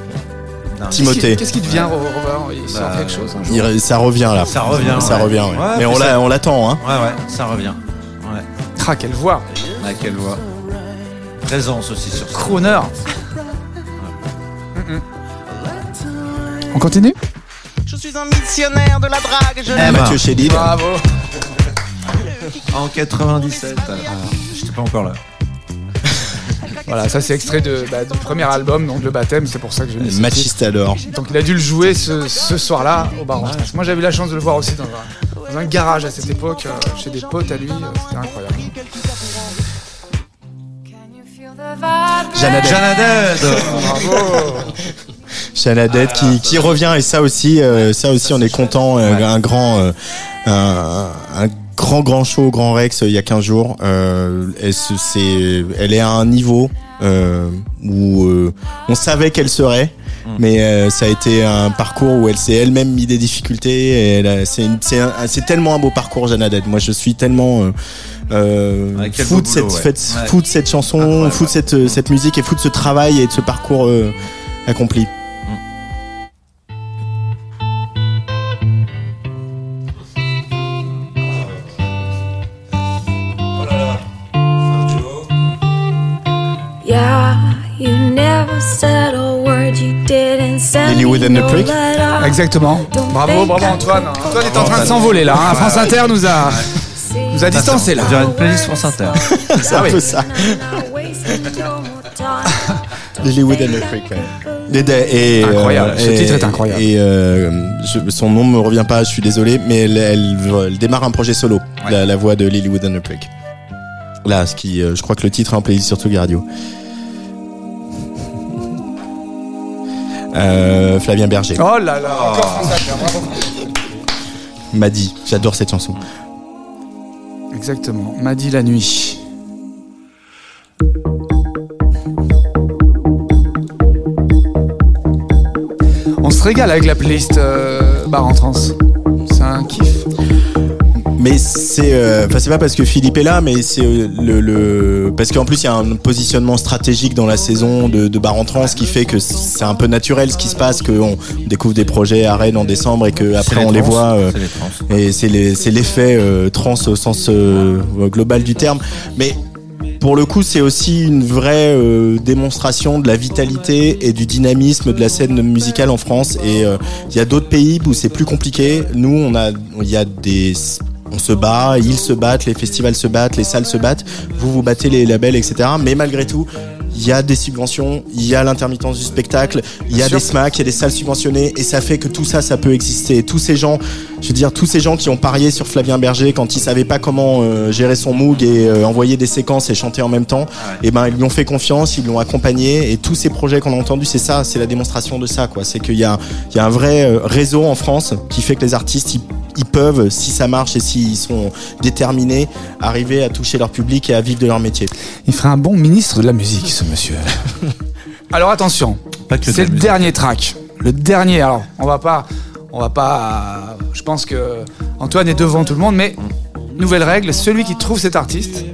S5: Non,
S2: Timothée.
S1: Qu'est-ce qui devient, Ro- Robert Il sort
S5: Bah,
S1: quelque chose un jour
S2: Il- ça revient là.
S5: Ça revient,
S2: Ça
S5: ouais.
S2: revient. ouais.
S5: Ouais,
S2: Mais on l'a- on l'attend. Hein.
S5: Ouais, ouais, ça revient. Ouais.
S1: Ah, quelle voix
S5: À quelle voix Présence aussi sur scène.
S1: Crooner Mm, mm. On continue?
S8: Suis un missionnaire de la drague. Je
S5: Eh
S2: Mathieu Chédid.
S1: Bravo
S5: En 97. J'étais pas encore là.
S1: Voilà, ça c'est extrait de, bah, du premier album, donc le baptême, c'est pour ça que j'ai mis.
S2: Machista d'or.
S1: Donc il a dû le jouer ce, ce soir-là au bar en France. Moi j'avais eu la chance de le voir aussi dans un, dans un garage à cette époque, euh, chez des potes à lui, euh, c'était incroyable.
S2: Jeannadette.
S5: Jeannadette
S2: Jeannadette qui, qui revient et ça aussi, euh, ça aussi on est content. euh, Un grand, euh, un, un grand grand show au Grand Rex euh, il y a 15 jours. Euh, elle, se- c'est, elle est à un niveau euh, où euh, on savait qu'elle serait. Mais euh, ça a été un parcours où elle s'est elle-même mis des difficultés. Et c'est, tellement un beau parcours, Haddad. Moi, je suis tellement euh, euh,
S5: Ouais,
S2: fou, de cette,
S5: boulot, ouais.
S2: fait-
S5: Ouais.
S2: fou de cette chanson, fou de cette, cette musique et fou de ce travail et de ce parcours euh, accompli.
S1: Exactement. Bravo, bravo Antoine. Antoine est en train de s'envoler là. hein. France Inter nous a, nous a distancé là.
S5: On dirait une playlist France Inter.
S2: C'est un peu ça. Lilywood and the Freak. ouais. Et, et,
S1: Incroyable, ce
S2: et-
S1: titre est incroyable.
S2: Et euh, je- son nom me revient pas, je suis désolé, mais elle, elle, elle démarre un projet solo, la, la voix de Lilywood and the Prick. Là, ce qui, euh, je crois que le titre est en playlist sur Tsugi Radio. Euh, Flavien Berger
S1: Oh là là, encore France Inter, bravo.
S2: m'a dit, j'adore cette chanson.
S1: Exactement. M'a dit la nuit. On se régale avec la playlist euh, Bar en trans.
S2: Mais c'est, euh, enfin c'est pas parce que Philippe est là, mais c'est euh, le, le, parce qu'en plus il y a un positionnement stratégique dans la saison de, de Bar en Trans qui fait que c'est un peu naturel ce qui se passe, qu'on découvre des projets à Rennes en décembre et que après
S5: les
S2: on les voit. euh,
S5: les
S2: et c'est l'effet euh, trans au sens global du terme. Mais pour le coup, c'est aussi une vraie euh, démonstration de la vitalité et du dynamisme de la scène musicale en France. Et euh, il y a d'autres pays où c'est plus compliqué. Nous, on a, il y a des, on se bat, ils se battent, les festivals se battent, les salles se battent. Vous vous battez les labels, etc. Mais malgré tout. Il y a des subventions, il y a l'intermittence du spectacle, il y a
S1: sûr.
S2: des SMAC, il y a des salles subventionnées, et ça fait que tout ça, ça peut exister. Tous ces gens, je veux dire, tous ces gens qui ont parié sur Flavien Berger quand il savait pas comment euh, gérer son moog et euh, envoyer des séquences et chanter en même temps, et ben ils lui ont fait confiance, ils l'ont accompagné et tous ces projets qu'on a entendus, c'est ça, c'est la démonstration de ça quoi. C'est qu'il y a il y a un vrai euh, réseau en France qui fait que les artistes ils, ils peuvent, si ça marche et s'ils sont déterminés, arriver à toucher leur public et à vivre de leur métier.
S1: Il ferait un bon ministre de la musique, ce monsieur. Alors attention, c'est le
S5: musique.
S1: dernier track. Le dernier. Alors, on va pas, on va pas. Je pense que Antoine est devant tout le monde, mais nouvelle règle celui qui trouve cet artiste,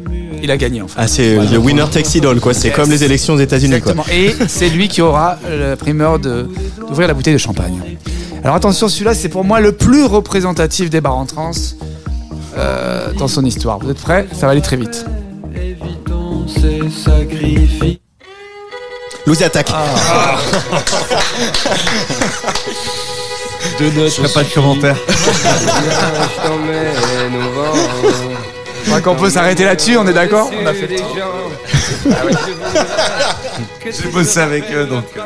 S1: il a gagné en fait.
S2: Ah c'est le winner takes it all quoi. C'est
S1: Yes.
S2: comme les élections aux États-Unis quoi.
S1: Exactement. Et c'est lui qui aura la primeur de- d'ouvrir la bouteille de champagne. Alors attention, celui-là, c'est pour moi le plus représentatif des bars en trans euh, dans son histoire. Vous êtes prêts? Ça va aller très vite.
S2: Louis attaque.
S4: Deux notes.
S5: Je ferai pas de commentaire.
S1: Je crois qu'on peut s'arrêter là-dessus, on est d'accord On a fait le tour.
S5: J'ai bossé avec eux donc euh,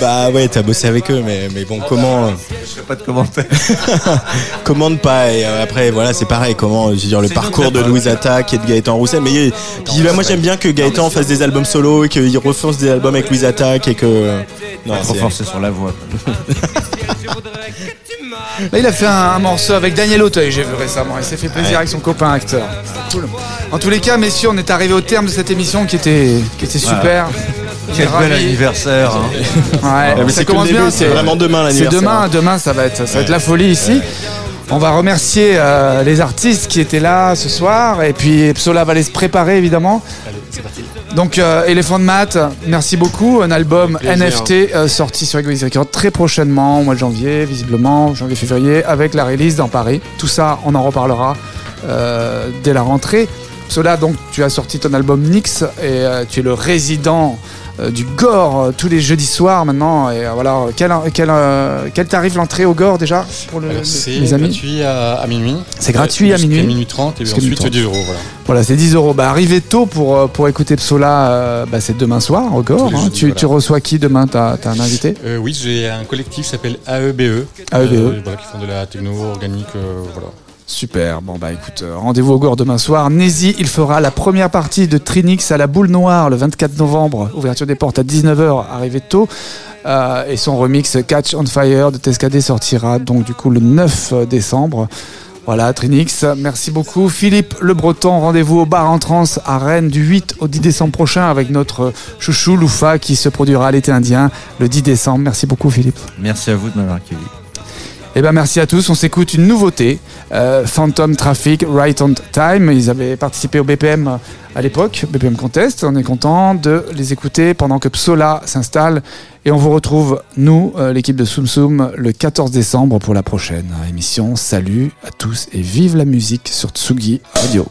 S2: Bah ouais, t'as bossé avec eux, mais mais bon, comment euh,
S5: je ferai pas de commentaire.
S2: comment ne pas et euh, après voilà, c'est pareil. Comment je veux dire le parcours de Louise Attaque et de Gaëtan Rousset. Mais puis, bah, moi j'aime bien que Gaëtan fasse des albums solo et qu'il refasse des albums avec Louise Attaque et que non,
S5: Trop
S2: c'est-
S5: forcé sur la voix.
S1: Là, il a fait un, un morceau avec Daniel Auteuil, j'ai vu récemment. Il s'est fait plaisir avec son copain acteur. C'est Cool. En tous les cas, messieurs, on est arrivé au terme de cette émission qui était, qui était super.
S5: Quel
S1: Ravi.
S5: bel anniversaire. hein.
S1: Ouais,
S2: mais
S1: ça
S2: c'est que le
S1: commence
S2: début,
S1: bien.
S2: c'est vraiment demain
S1: C'est
S2: l'anniversaire.
S1: demain, demain, ça va être, ça va être la folie ici. On va remercier euh, les artistes qui étaient là ce soir et puis Psola va aller se préparer évidemment. Donc euh, Elephant Mat, merci beaucoup. Un album
S4: Plaisir.
S1: NFT euh, sorti sur Egoist Records très prochainement, au mois de janvier, visiblement, janvier-février, avec la release dans Paris. Tout ça, on en reparlera euh, dès la rentrée. Psola, donc tu as sorti ton album Nix et tu es le résident du Gore euh, tous les jeudis soirs maintenant. Et euh, voilà, quel, quel, euh, quel tarif l'entrée au Gore déjà pour le- les amis
S10: gratuit à, à minuit.
S1: C'est gratuit à minuit.
S10: minuit 30 et ensuite
S1: minuit
S10: 10 euros. Voilà.
S1: Voilà, c'est 10 euros. Bah, arrivez tôt pour, euh, pour écouter Psola, euh, bah, c'est demain soir au Gore. Hein. Tu,
S10: voilà.
S1: tu reçois qui demain? T'as as un invité?
S10: Euh, oui, j'ai un collectif qui s'appelle AEBE.
S1: AEBE.
S10: euh, voilà, qui font de la techno organique. euh, voilà.
S1: Super, bon bah écoute, euh, rendez-vous au Gore demain soir. Nézi, il fera la première partie de Trinix à la boule noire le 24 novembre, ouverture des portes à 19h, arrivée tôt. Euh, et son remix Catch on Fire de Tescadé sortira donc du coup le 9 décembre. Voilà, Trinix, merci beaucoup. Philippe Le Breton, rendez-vous au bar en trans à Rennes du 8 au 10 décembre prochain avec notre chouchou Loufa qui se produira à l'été indien le 10 décembre. Merci beaucoup, Philippe.
S5: Merci à vous de m'avoir accueilli.
S1: Eh ben merci à tous. On s'écoute une nouveauté, euh, Phantom Traffic, Right on Time. Ils avaient participé au BPM à l'époque, BPM Contest. On est content de les écouter pendant que Psola s'installe. Et on vous retrouve, nous, euh, l'équipe de Soum Soum, le 14 décembre pour la prochaine émission. Salut à tous et vive la musique sur Tsugi Radio.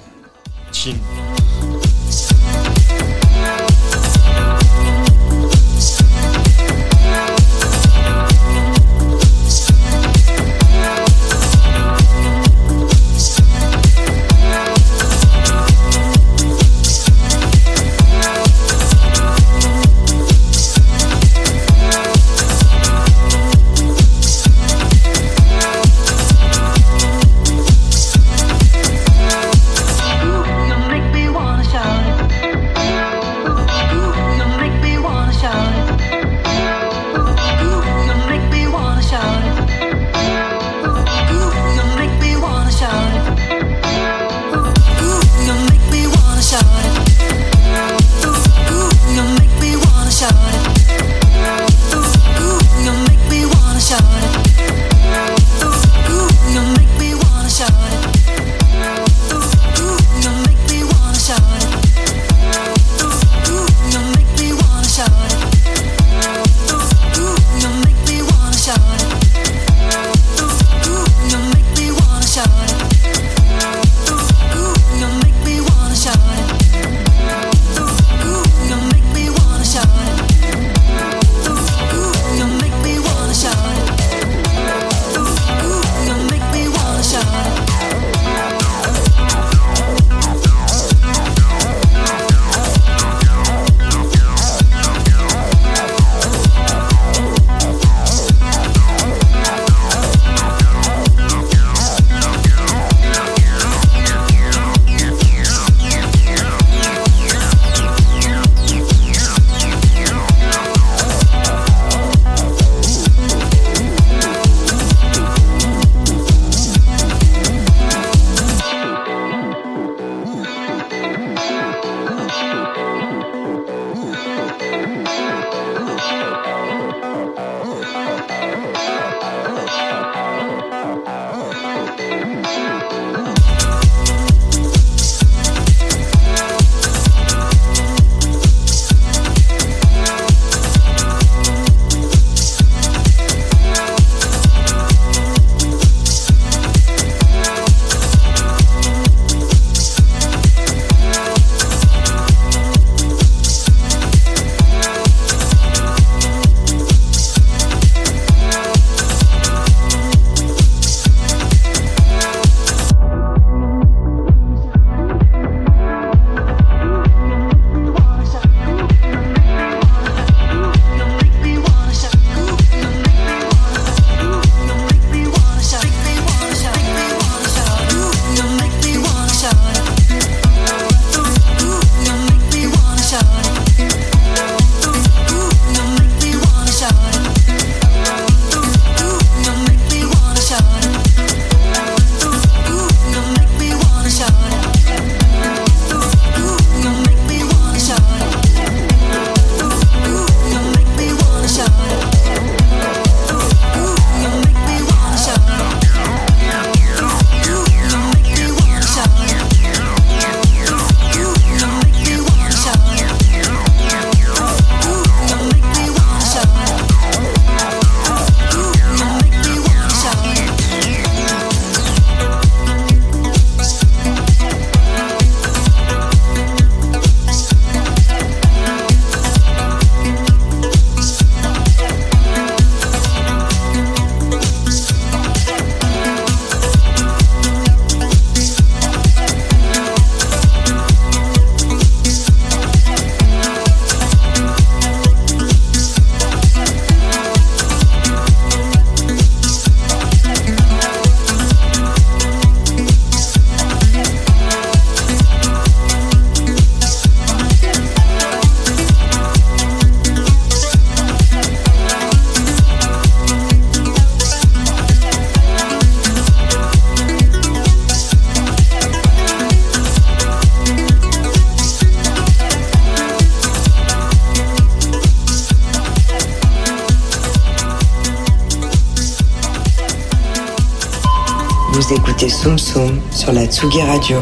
S3: Écoutez Soum Soum sur la Tsugi Radio,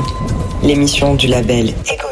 S3: l'émission du label Egoist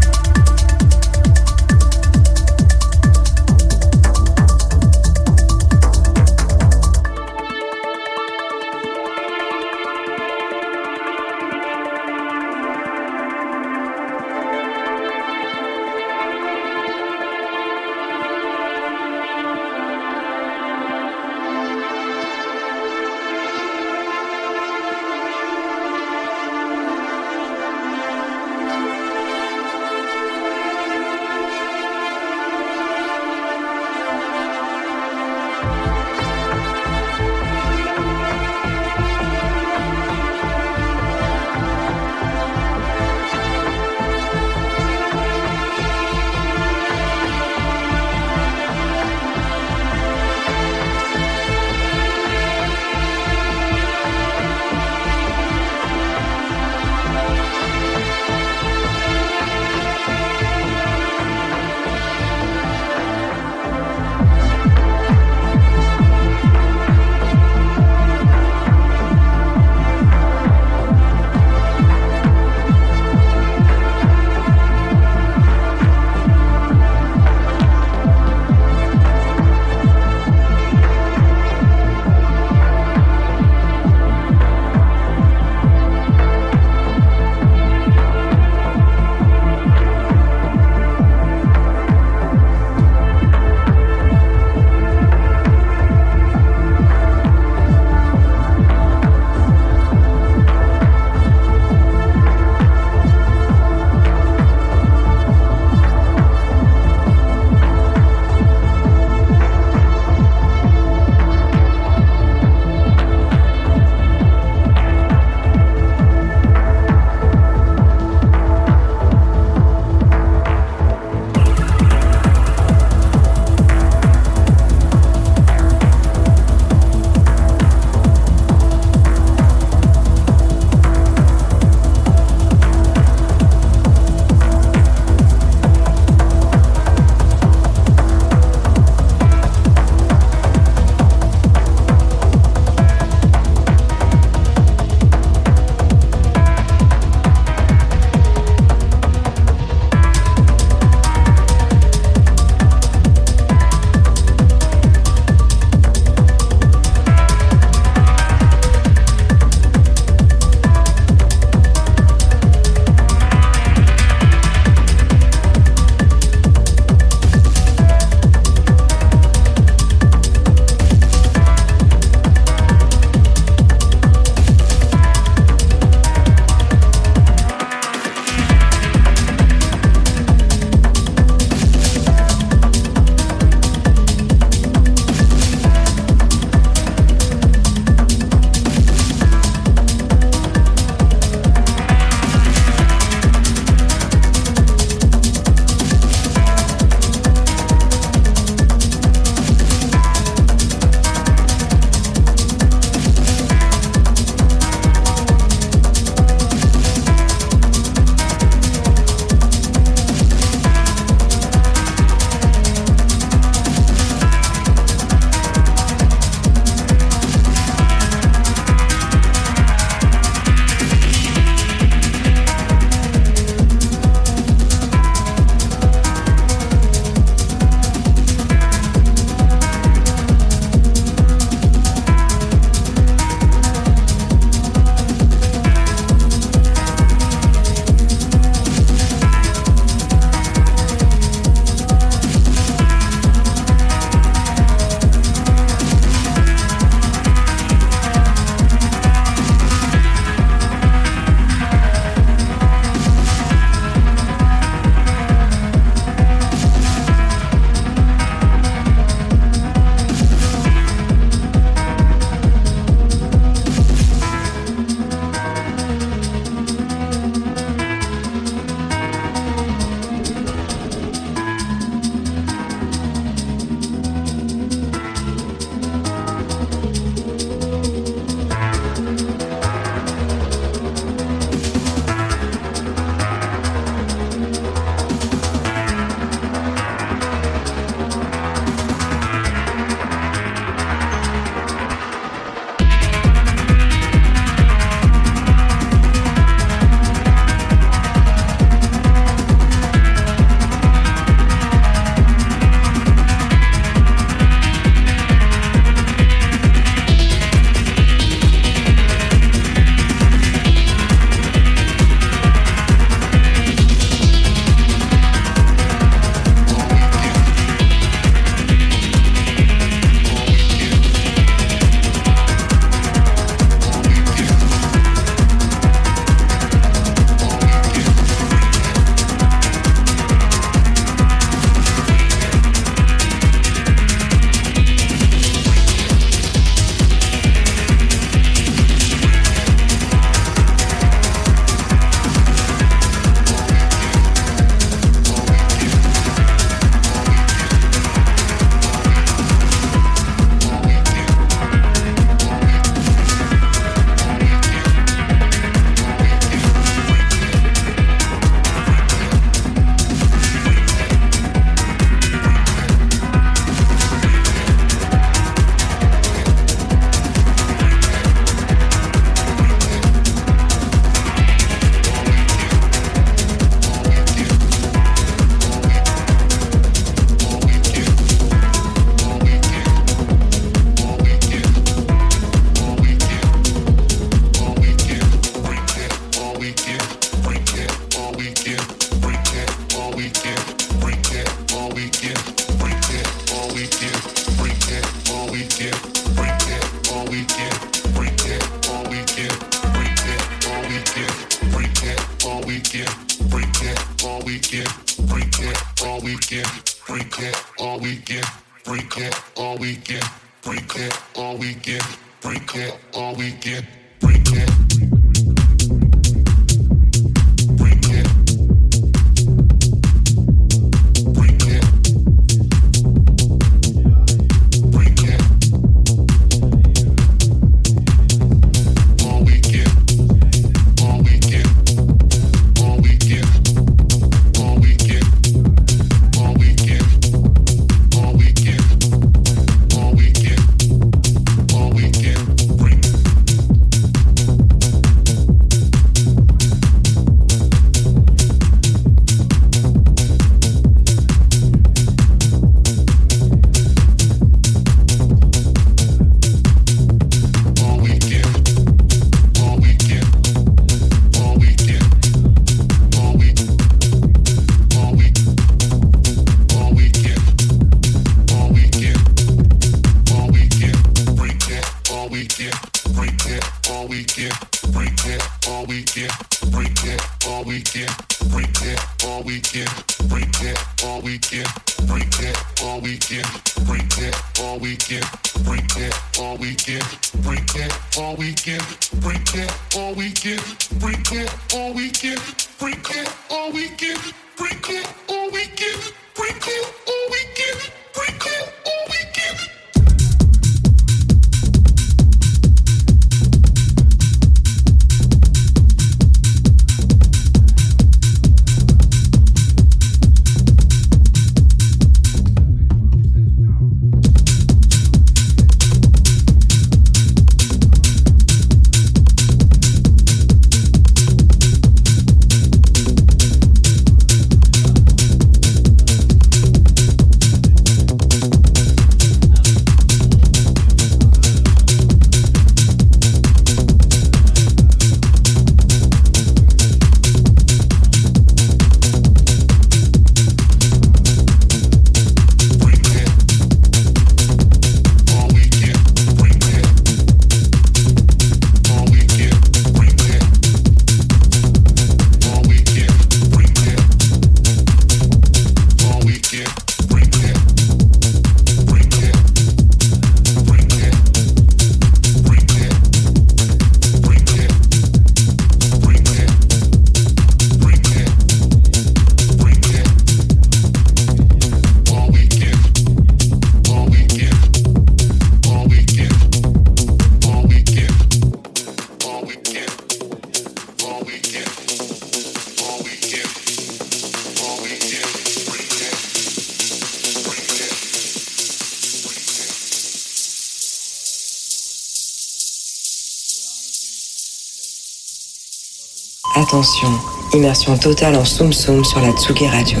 S3: Immersion totale en Soum Soum sur la Tsugi Radio,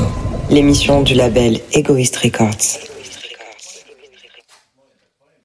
S3: l'émission du label Egoist Records.